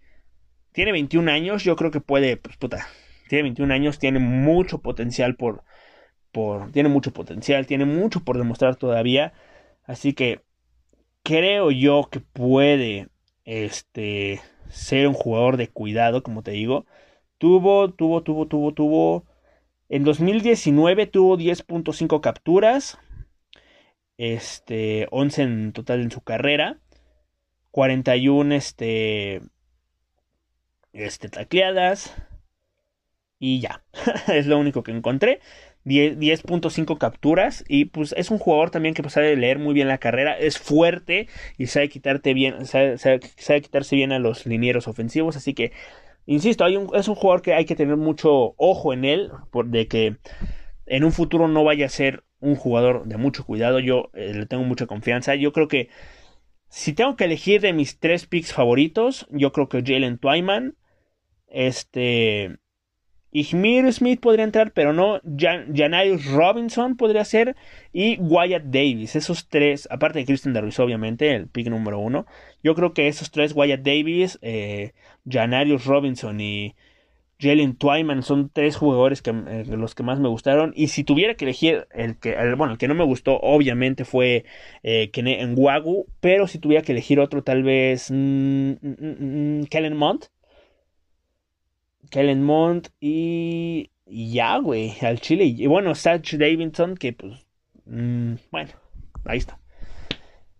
tiene 21 años, yo creo que puede, pues puta, tiene 21 años, tiene mucho potencial por, por, tiene mucho potencial, tiene mucho por demostrar todavía. Así que creo yo que puede, este, ser un jugador de cuidado, como te digo. Tuvo, tuvo, tuvo, tuvo, tuvo. En 2019 tuvo 10.5 capturas. Este, 11 en total en su carrera. 41 este, este, tacleadas. Y ya, es lo único que encontré. 10.5 capturas y pues es un jugador también que sabe leer muy bien la carrera, es fuerte y sabe quitarte bien, sabe, quitarse bien a los linieros ofensivos, así que insisto, hay un, es un jugador que hay que tener mucho ojo en él, por de que en un futuro no vaya a ser un jugador de mucho cuidado, yo eh, le tengo mucha confianza, yo creo que si tengo que elegir de mis tres picks favoritos, yo creo que Jalen Twyman, este Ihmir Smith podría entrar, pero no. Jan Janarius Robinson podría ser. Y Wyatt Davis. Esos tres, aparte de Christian Darvis, obviamente, el pick número uno. Yo creo que esos tres, Wyatt Davis, eh, Janarius Robinson y Jalen Twyman, son tres jugadores que, eh, los que más me gustaron. Y si tuviera que elegir el que, bueno, el que no me gustó, obviamente fue eh, en Wagu. Pero si tuviera que elegir otro, tal vez mm, mm, mm, Kellen Mont Kellen Mond y, ya, güey, al Chile. Y bueno, Satch Davidson, que pues, mm, bueno, ahí está.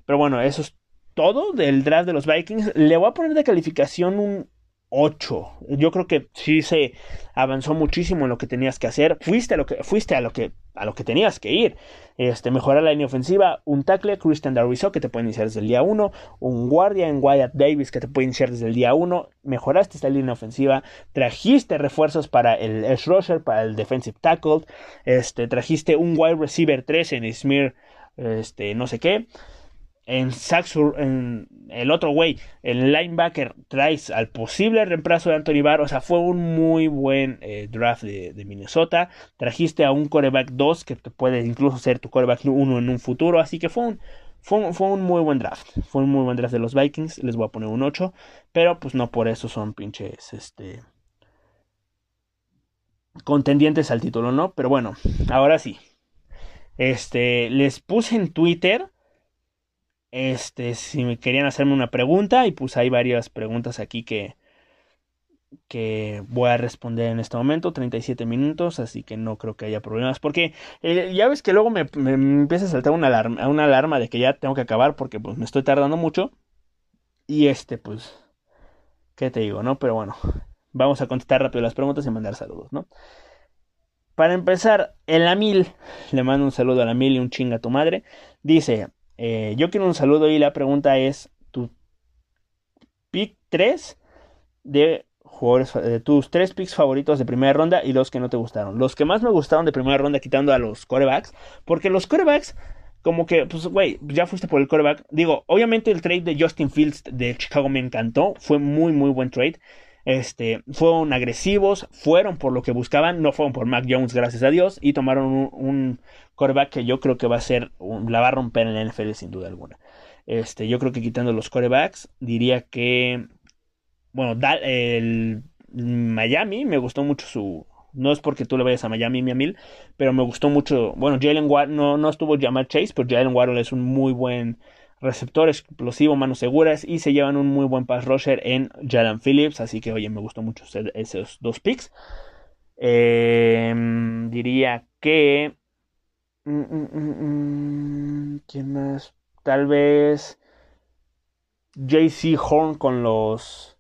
Pero bueno, eso es todo del draft de los Vikings. Le voy a poner de calificación un 8. Yo creo que sí se avanzó muchísimo en lo que tenías que hacer. Fuiste a lo que, fuiste a lo que, a lo que tenías que ir. Este, mejorar la línea ofensiva, un tackle, Christian Darviso, que te puede iniciar desde el día 1, un guardia en Wyatt Davis, que te puede iniciar desde el día 1. Mejoraste esta línea ofensiva, trajiste refuerzos para el edge rusher, para el defensive tackle, este, trajiste un wide receiver 3 en Smear, este, no sé qué en Saxur, en el otro güey, el linebacker, traes al posible reemplazo de Anthony Barr. O sea, fue un muy buen eh, draft de, Minnesota. Trajiste a un coreback 2 que puede incluso ser tu coreback 1 en un futuro. Así que fue un, fue, fue, un muy buen draft. Fue un muy buen draft de los Vikings. Les voy a poner un 8. Pero pues no por eso son pinches, este... Contendientes al título, ¿no? Pero bueno, ahora sí. Este, les puse en Twitter este, si me querían hacerme una pregunta, y pues hay varias preguntas aquí que, que voy a responder en este momento, 37 minutos, así que no creo que haya problemas, porque eh, ya ves que luego me, empieza a saltar una alarma, una alarma de que ya tengo que acabar porque pues me estoy tardando mucho, y este, pues, ¿qué te digo, no? Pero bueno, vamos a contestar rápido las preguntas y mandar saludos, ¿no? Para empezar, el Amil, le mando un saludo a la Mil y un chinga a tu madre, dice, eh, yo quiero un saludo y la pregunta es tu pick 3 de jugadores, de tus tres picks favoritos de primera ronda y los que no te gustaron. Los que más me gustaron de primera ronda quitando a los corebacks, porque los corebacks como que, pues, güey, ya fuiste por el coreback. Digo, obviamente el trade de Justin Fields de Chicago me encantó, fue muy, muy buen trade. Este, fueron agresivos, fueron por lo que buscaban, no fueron por Mac Jones, gracias a Dios, y tomaron un, un coreback que yo creo que va a ser, la va a romper en la NFL sin duda alguna. Este, yo creo que quitando los corebacks, diría que, bueno, el Miami, me gustó mucho su, no es porque tú le vayas a Miami, mi mil, pero me gustó mucho, bueno, Jalen Waddle, no, no estuvo Jamal Chase, pero Jalen Waddle es un muy buen receptor explosivo, manos seguras y se llevan un muy buen pass rusher en Jalen Phillips, así que oye, me gustó mucho esos dos picks. Em, diría que Mm, mm, mm, ¿Quién más? Tal vez JC Horn con los.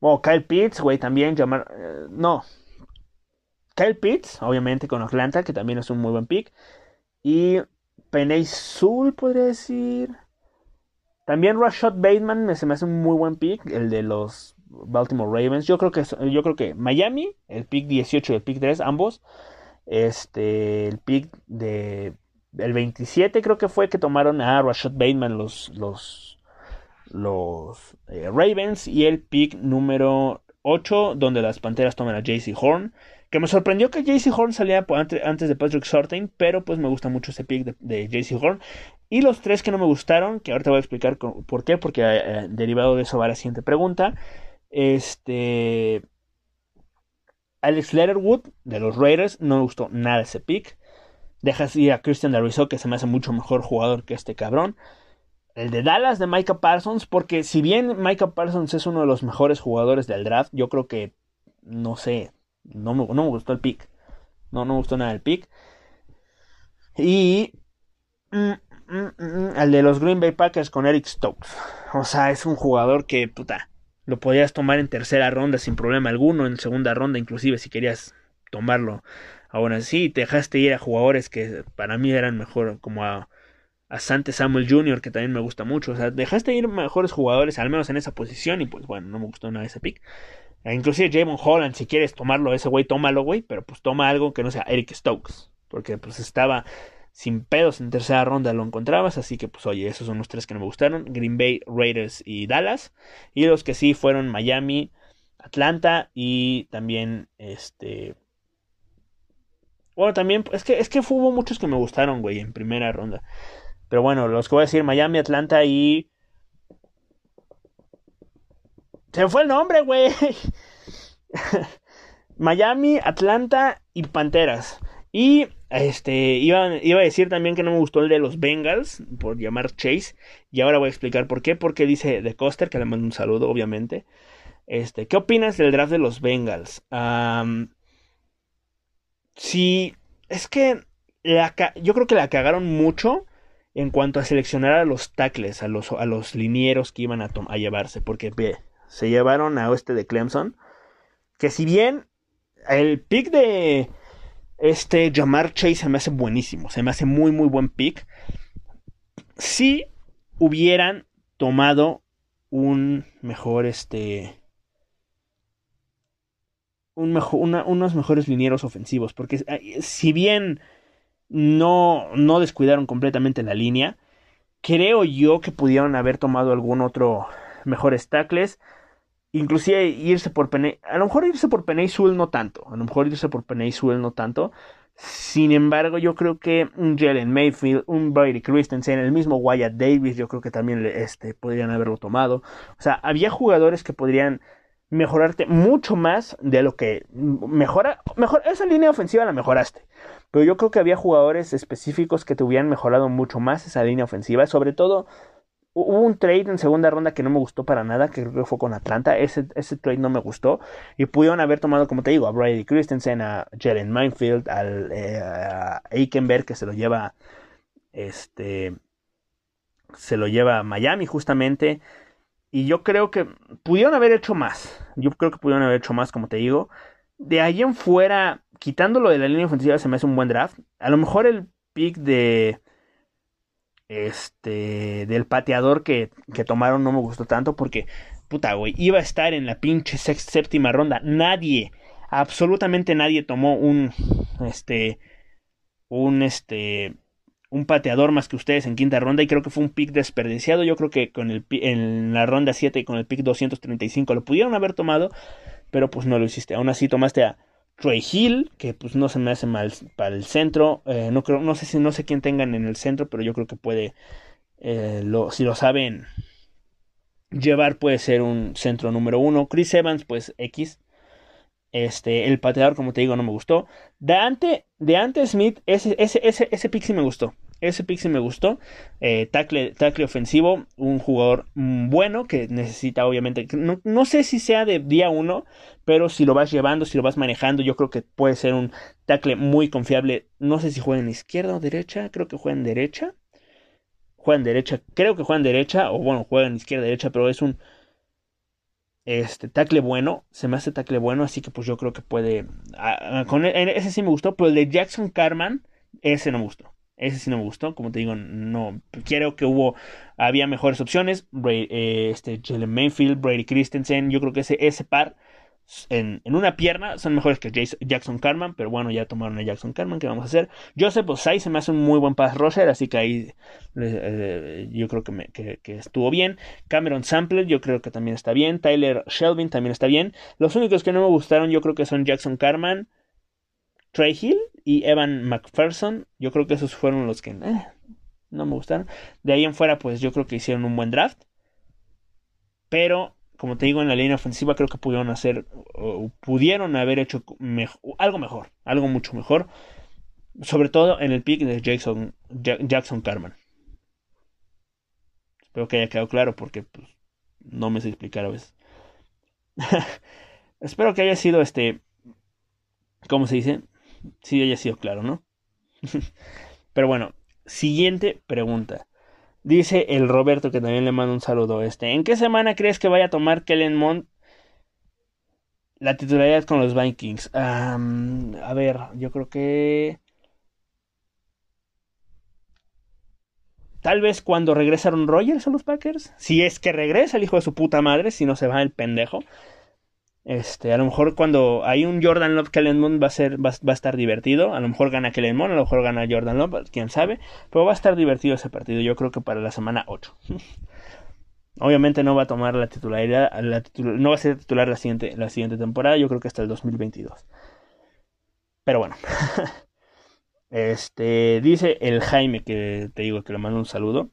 Bueno, Kyle Pitts, güey, también. Llamar... Eh, no. Kyle Pitts, obviamente, con Atlanta, que también es un muy buen pick. Y Peney Sul, podría decir. También Rashad Bateman se me hace un muy buen pick, el de los Baltimore Ravens. Yo creo que, yo creo que Miami, el pick 18 y el pick 3, ambos este, el pick de el 27 creo que fue que tomaron a Rashad Bateman los, los, los eh, Ravens y el pick número 8 donde las Panteras toman a JC Horn. Que me sorprendió que JC Horn salía antes de Patrick Sortain, pero pues me gusta mucho ese pick de, de JC Horn. Y los tres que no me gustaron, que ahorita voy a explicar por qué, porque eh, derivado de eso va la siguiente pregunta. Este, Alex Letterwood de los Raiders, no me gustó nada ese pick. Dejas ir a Christian Dariso, que se me hace mucho mejor jugador que este cabrón. el de Dallas de Micah Parsons, porque si bien Micah Parsons es uno de los mejores jugadores del draft, yo creo que, no sé, no me, no me gustó el pick. No, no me gustó nada el pick. Y mm, mm, mm, el de los Green Bay Packers con Eric Stokes. O sea, es un jugador que, puta, lo podías tomar en tercera ronda sin problema alguno, en segunda ronda inclusive si querías tomarlo. Ahora sí, te dejaste ir a jugadores que para mí eran mejor, como a, a Sante Samuel Jr., que también me gusta mucho. O sea, dejaste ir mejores jugadores, al menos en esa posición, y pues bueno, no me gustó nada ese pick. E inclusive Javon Holland, si quieres tomarlo, ese güey, tómalo, güey, pero pues toma algo que no sea Eric Stokes, porque pues estaba sin pedos en tercera ronda lo encontrabas, así que pues oye, esos son los tres que no me gustaron, Green Bay, Raiders y Dallas, y los que sí fueron Miami, Atlanta y también este bueno, también es que es que hubo muchos que me gustaron, güey, en primera ronda. Pero bueno, los que voy a decir Miami, Atlanta y se fue el nombre, güey. Miami, Atlanta y Panteras. Y este, iba, iba, a decir también que no me gustó el de los Bengals, por llamar Chase. Y ahora voy a explicar por qué. Porque dice de Coster, que le mando un saludo, obviamente. Este, ¿qué opinas del draft de los Bengals? sí, es que yo creo que la cagaron mucho en cuanto a seleccionar a los tackles, a los, a los linieros que iban a, a llevarse. Porque se llevaron a este de Clemson. Que si bien el pick de este Jamar Chase se me hace buenísimo, se me hace muy muy buen pick. Si hubieran tomado un mejor este un mejor, unos mejores linieros ofensivos, porque si bien no, no descuidaron completamente la línea, creo yo que pudieron haber tomado algún otro mejores tackles inclusive irse por Peney, a lo mejor irse por Peney no tanto, a lo mejor irse por Peney no tanto. Sin embargo, yo creo que un Jalen Mayfield, un Brady Christensen, el mismo Wyatt Davis, yo creo que también este, podrían haberlo tomado. O sea, había jugadores que podrían mejorarte mucho más de lo que mejora. Mejor, esa línea ofensiva la mejoraste. Pero yo creo que había jugadores específicos que te hubieran mejorado mucho más esa línea ofensiva. Sobre todo Hubo un trade en segunda ronda que no me gustó para nada, que creo que fue con Atlanta. Ese, ese trade no me gustó. Y pudieron haber tomado, como te digo, a Brady Christensen, a Jalen Minefield, al, eh, a Eikenberg, que se lo lleva. Este. Se lo lleva Miami, justamente. Y yo creo que pudieron haber hecho más. Yo creo que pudieron haber hecho más, como te digo. De ahí en fuera, quitándolo de la línea ofensiva, se me hace un buen draft. A lo mejor el pick de este del pateador que, que tomaron no me gustó tanto porque puta güey iba a estar en la pinche séptima ronda nadie absolutamente nadie tomó un este un este un pateador más que ustedes en quinta ronda y creo que fue un pick desperdiciado. Yo creo que con el en la ronda 7 y con el pick 235 lo pudieron haber tomado, pero pues no lo hiciste. Aún así tomaste a Trey Hill, que pues no se me hace mal para el centro. Eh, no creo, no sé si no sé quién tengan en el centro, pero yo creo que puede, eh, si lo saben llevar, puede ser un centro número uno. Chris Evans, pues X. Este, el pateador, como te digo, no me gustó. De ante, de ante Smith, ese, ese, ese, ese pick sí me gustó. Ese pick sí me gustó. Eh, tackle, ofensivo, un jugador mm, bueno que necesita obviamente, no, no sé si sea de día uno, pero si lo vas llevando, si lo vas manejando, yo creo que puede ser un tackle muy confiable. No sé si juega en izquierda o derecha, creo que juega en derecha. Juega en derecha, creo que juega en derecha, o bueno, juega en izquierda derecha, pero es un este tackle bueno, se me hace tackle bueno, así que pues yo creo que puede. Ah, ah, con e, ese sí me gustó, pero el de Jackson Carman, ese no me gustó. Ese sí no me gustó, como te digo, no creo que hubo había mejores opciones. Eh, este Jalen Mayfield, Brady Christensen, yo creo que ese ese par en, una pierna son mejores que Jackson Carman, pero bueno, ya tomaron a Jackson Carman, ¿qué vamos a hacer? Joseph Osai se me hace un muy buen pass rusher, así que ahí eh, yo creo que, me, que, estuvo bien. Cameron Sampler, yo creo que también está bien. Tyler Shelvin también está bien. Los únicos que no me gustaron, yo creo que son Jackson Carman, Trey Hill y Evan McPherson. Yo creo que esos fueron los que eh, no me gustaron. De ahí en fuera, pues yo creo que hicieron un buen draft. Pero, como te digo, en la línea ofensiva creo que pudieron hacer, o pudieron haber hecho algo mejor, algo mucho mejor. Sobre todo en el pick de Jackson, Jackson Carman. Espero que haya quedado claro porque pues, no me sé explicar a veces. Espero que haya sido este. ¿Cómo se dice? Sí, haya sido claro, ¿no? Pero bueno, siguiente pregunta. Dice el Roberto que también le manda un saludo. Este, ¿en qué semana crees que vaya a tomar Kellen Mond la titularidad con los Vikings? a ver, yo creo que Tal vez cuando regresaron Rogers a los Packers. Si es que regresa el hijo de su puta madre, si no se va el pendejo. Este, a lo mejor cuando hay un Jordan Love Kellen Moon va a ser, va, a estar divertido. A lo mejor gana Kellen Moon, a lo mejor gana Jordan Love, quién sabe. Pero va a estar divertido ese partido, yo creo que para la semana 8. Obviamente no va a tomar la titularidad, no va a ser titular la siguiente, la siguiente temporada, yo creo que hasta el 2022. Pero bueno. Este, dice el Jaime que te digo que le mando un saludo.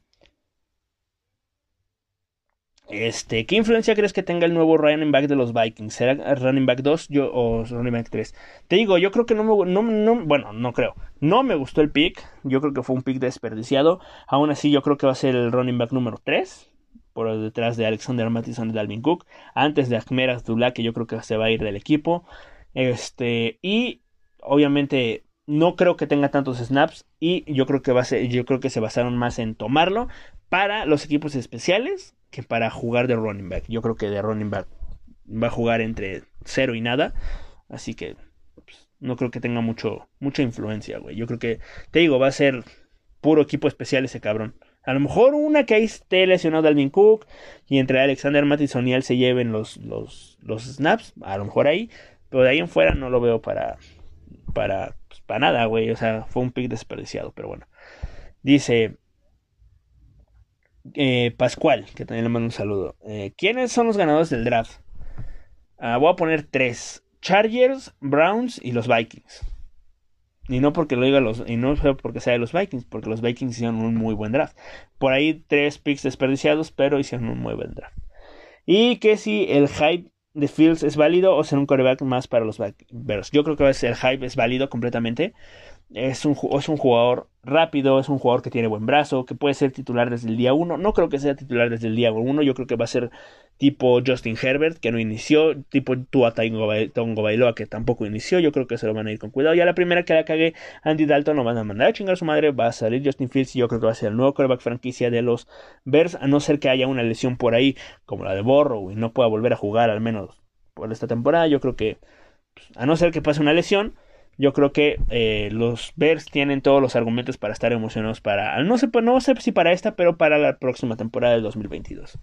Este, ¿qué influencia crees que tenga el nuevo running back de los Vikings? ¿Será running back 2 yo, o running back 3? Te digo, yo creo que no me no, no, bueno, no creo. No me gustó el pick. Yo creo que fue un pick desperdiciado. Aún así, yo creo que va a ser el running back número 3. Por detrás de Alexander Mattison y Dalvin Cook. Antes de Ahmed Abdullah, que yo creo que se va a ir del equipo. Este, y obviamente no creo que tenga tantos snaps y yo creo que va a ser, yo creo que se basaron más en tomarlo para los equipos especiales que para jugar de running back. Yo creo que de running back va a jugar entre cero y nada, así que pues, no creo que tenga mucho mucha influencia, güey. Yo creo que te digo, va a ser puro equipo especial ese cabrón. A lo mejor una que ahí esté lesionado Alvin Cook y entre Alexander Mattison y él se lleven los, los, los snaps, a lo mejor ahí, pero de ahí en fuera no lo veo para para, pues, para nada, güey. O sea, fue un pick desperdiciado, pero bueno. Dice eh, Pascual, que también le mando un saludo. Eh, ¿Quiénes son los ganadores del draft? Ah, voy a poner tres: Chargers, Browns y los Vikings. Y no porque lo diga los, y no porque sea de los Vikings, porque los Vikings hicieron un muy buen draft. Por ahí tres picks desperdiciados, pero hicieron un muy buen draft. Y que si el hype de Fields es válido o ser un coreback más para los Bears. Yo creo que el hype es válido completamente. Es un, es un jugador rápido, es un jugador que tiene buen brazo, que puede ser titular desde el día 1. No creo que sea titular desde el día 1, yo creo que va a ser tipo Justin Herbert, que no inició, tipo Tua Tongo Bailoa, que tampoco inició. Yo creo que se lo van a ir con cuidado. Ya la primera que la cague Andy Dalton, lo van a mandar a chingar a su madre, va a salir Justin Fields y yo creo que va a ser el nuevo coreback franquicia de los Bears, a no ser que haya una lesión por ahí, como la de Borrow, y no pueda volver a jugar al menos por esta temporada. Yo creo que, pues, a no ser que pase una lesión, yo creo que eh, los Bears tienen todos los argumentos para estar emocionados para, no sé, no sé si para esta, pero para la próxima temporada del 2022.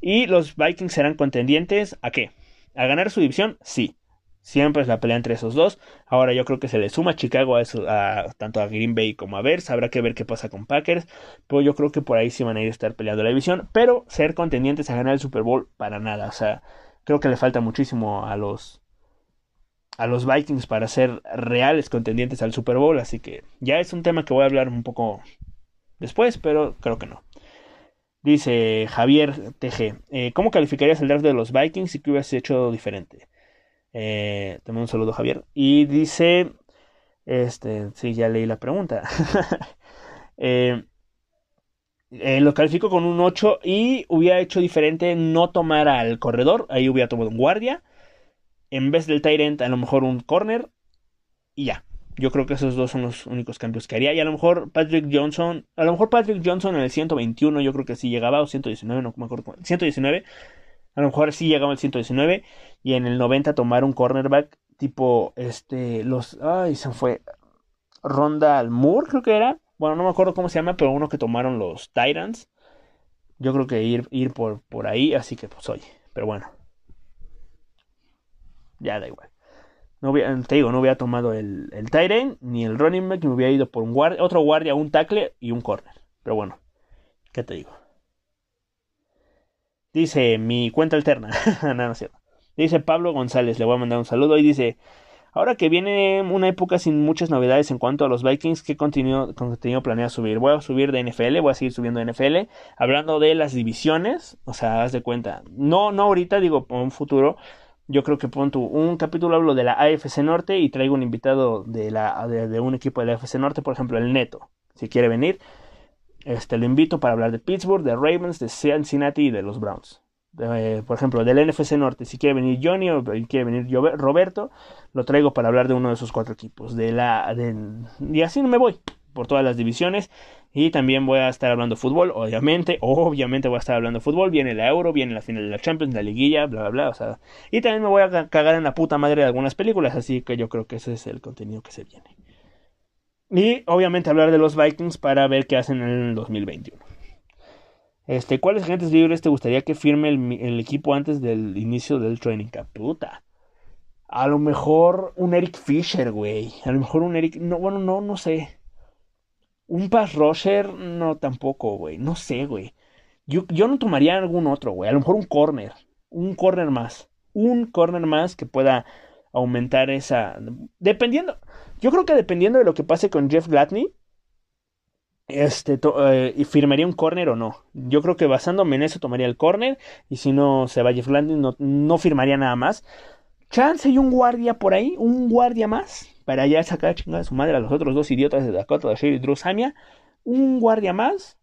Y los Vikings serán contendientes a qué? ¿A ganar su división? Sí. Siempre es la pelea entre esos dos. Ahora yo creo que se le suma Chicago a, eso, a tanto a Green Bay como a Bears. Habrá que ver qué pasa con Packers. Pero yo creo que por ahí sí van a ir a estar peleando la división. Pero ser contendientes a ganar el Super Bowl para nada. O sea, creo que le falta muchísimo a los a los Vikings para ser reales contendientes al Super Bowl, así que ya es un tema que voy a hablar un poco después, pero creo que no. Dice Javier TG, eh, ¿cómo calificarías el draft de los Vikings si que hubieras hecho diferente? Eh, te un saludo Javier. Y dice, este, sí, ya leí la pregunta. eh, eh, lo califico con un 8 y hubiera hecho diferente no tomar al corredor. Ahí hubiera tomado un guardia. En vez del Tyrant, a lo mejor un corner. Y ya. Yo creo que esos dos son los únicos cambios que haría. Y a lo mejor Patrick Johnson. A lo mejor Patrick Johnson en el 121. Yo creo que sí llegaba. O 119, no me acuerdo. 119. A lo mejor sí llegaba al 119. Y en el 90 tomar un cornerback. Tipo, este. Los. Ay, se fue. Ronda Moore, creo que era. Bueno, no me acuerdo cómo se llama, pero uno que tomaron los Titans. Yo creo que ir, ir por, por ahí, así que pues oye. Pero bueno. Ya da igual. No te digo, no hubiera tomado el, el ni el running back, me hubiera ido por un guardia, otro guardia, un tackle y un corner. Pero bueno, ¿qué te digo? Dice mi cuenta alterna. no, no. Dice Pablo González, le voy a mandar un saludo y dice, Ahora que viene una época sin muchas novedades en cuanto a los Vikings, ¿qué contenido, contenido planea subir? Voy a subir de NFL, voy a seguir subiendo de NFL, hablando de las divisiones, o sea, haz de cuenta, no, no ahorita, digo, en un futuro, yo creo que pongo un capítulo hablo de la AFC Norte y traigo un invitado de, la, de, un equipo de la AFC Norte, por ejemplo, el Neto, si quiere venir. este, lo invito para hablar de Pittsburgh, de Ravens, de Cincinnati y de los Browns. por ejemplo, del NFC Norte, si quiere venir Johnny o quiere venir Roberto, lo traigo para hablar de uno de esos cuatro equipos. De la, y así no me voy por todas las divisiones. Y también voy a estar hablando fútbol, obviamente, obviamente voy a estar hablando fútbol. Viene la Euro, viene la final de la Champions, la liguilla, bla, bla, bla. O sea, y también me voy a cagar en la puta madre de algunas películas, así que yo creo que ese es el contenido que se viene. Y obviamente hablar de los Vikings para ver qué hacen en el 2021. Este, ¿cuáles agentes libres te gustaría que firme el, equipo antes del inicio del training camp? A lo mejor un Eric Fisher, güey. A lo mejor un Eric. No, bueno, no, no sé. Un pass rusher, no tampoco, güey. No sé, güey. Yo, yo no tomaría algún otro, güey. A lo mejor un corner. Un corner más. Un corner más que pueda aumentar esa. Dependiendo. Yo creo que dependiendo de lo que pase con Jeff Gladney, este, eh, firmaría un corner o no. Yo creo que basándome en eso tomaría el corner. Y si no se va Jeff Gladney, no, no firmaría nada más. Chance y un guardia por ahí, un guardia más, para ya sacar chingada a su madre a los otros dos idiotas de Dakota de y Drew Samia. Un guardia más.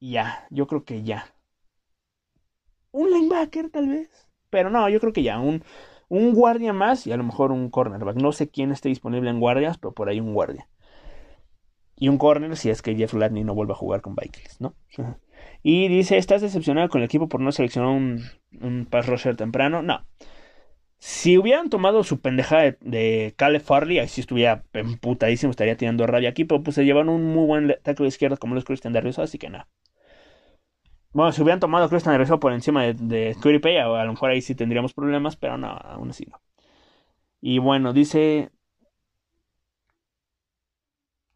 Y ya, yo creo que ya. Un linebacker tal vez. Pero no, yo creo que ya, un, un guardia más y a lo mejor un cornerback. No sé quién esté disponible en guardias, pero por ahí un guardia. Y un corner si es que Jeff Gladney no vuelva a jugar con Vikings, ¿no? y dice, ¿estás decepcionado con el equipo por no seleccionar un, un pass rusher temprano? No. Si hubieran tomado su pendejada de, de Caleb Farley, ahí sí estuviera emputadísimo, estaría tirando rabia aquí, pero pues se llevan un muy buen tackle de izquierda como los Christian Darius, así que nada. Bueno, si hubieran tomado Christian Regreso por encima de, de Pay, a, lo mejor ahí sí tendríamos problemas, pero no, aún así no. Y bueno, dice.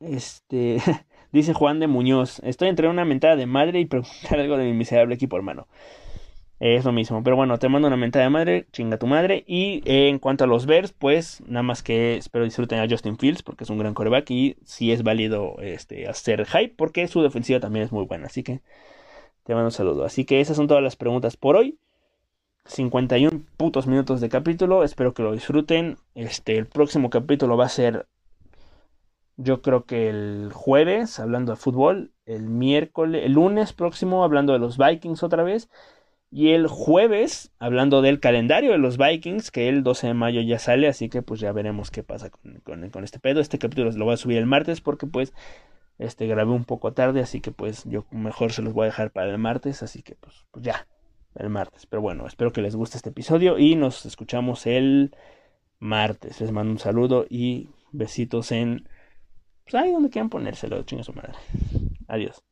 Este. dice Juan de Muñoz. Estoy entre una mentada de madre y preguntar algo de mi miserable equipo, hermano. Es lo mismo. Pero bueno, te mando una mentada de madre, chinga tu madre. Y en cuanto a los Bears, pues nada más que espero disfruten a Justin Fields porque es un gran coreback y sí es válido este, hacer hype porque su defensiva también es muy buena. Así que te mando un saludo. Así que esas son todas las preguntas por hoy. 51 putos minutos de capítulo. Espero que lo disfruten. Este, el próximo capítulo va a ser. Yo creo que el jueves, hablando de fútbol. El miércoles, el lunes próximo, hablando de los Vikings otra vez. Y el jueves, hablando del calendario de los Vikings, que el 12 de mayo ya sale, así que pues ya veremos qué pasa con, este pedo. Este capítulo lo voy a subir el martes porque pues este grabé un poco tarde, así que pues yo mejor se los voy a dejar para el martes, así que pues, pues ya, el martes. Pero bueno, espero que les guste este episodio y nos escuchamos el martes. Les mando un saludo y besitos en pues ahí donde quieran ponérselo, chinga su madre. Adiós.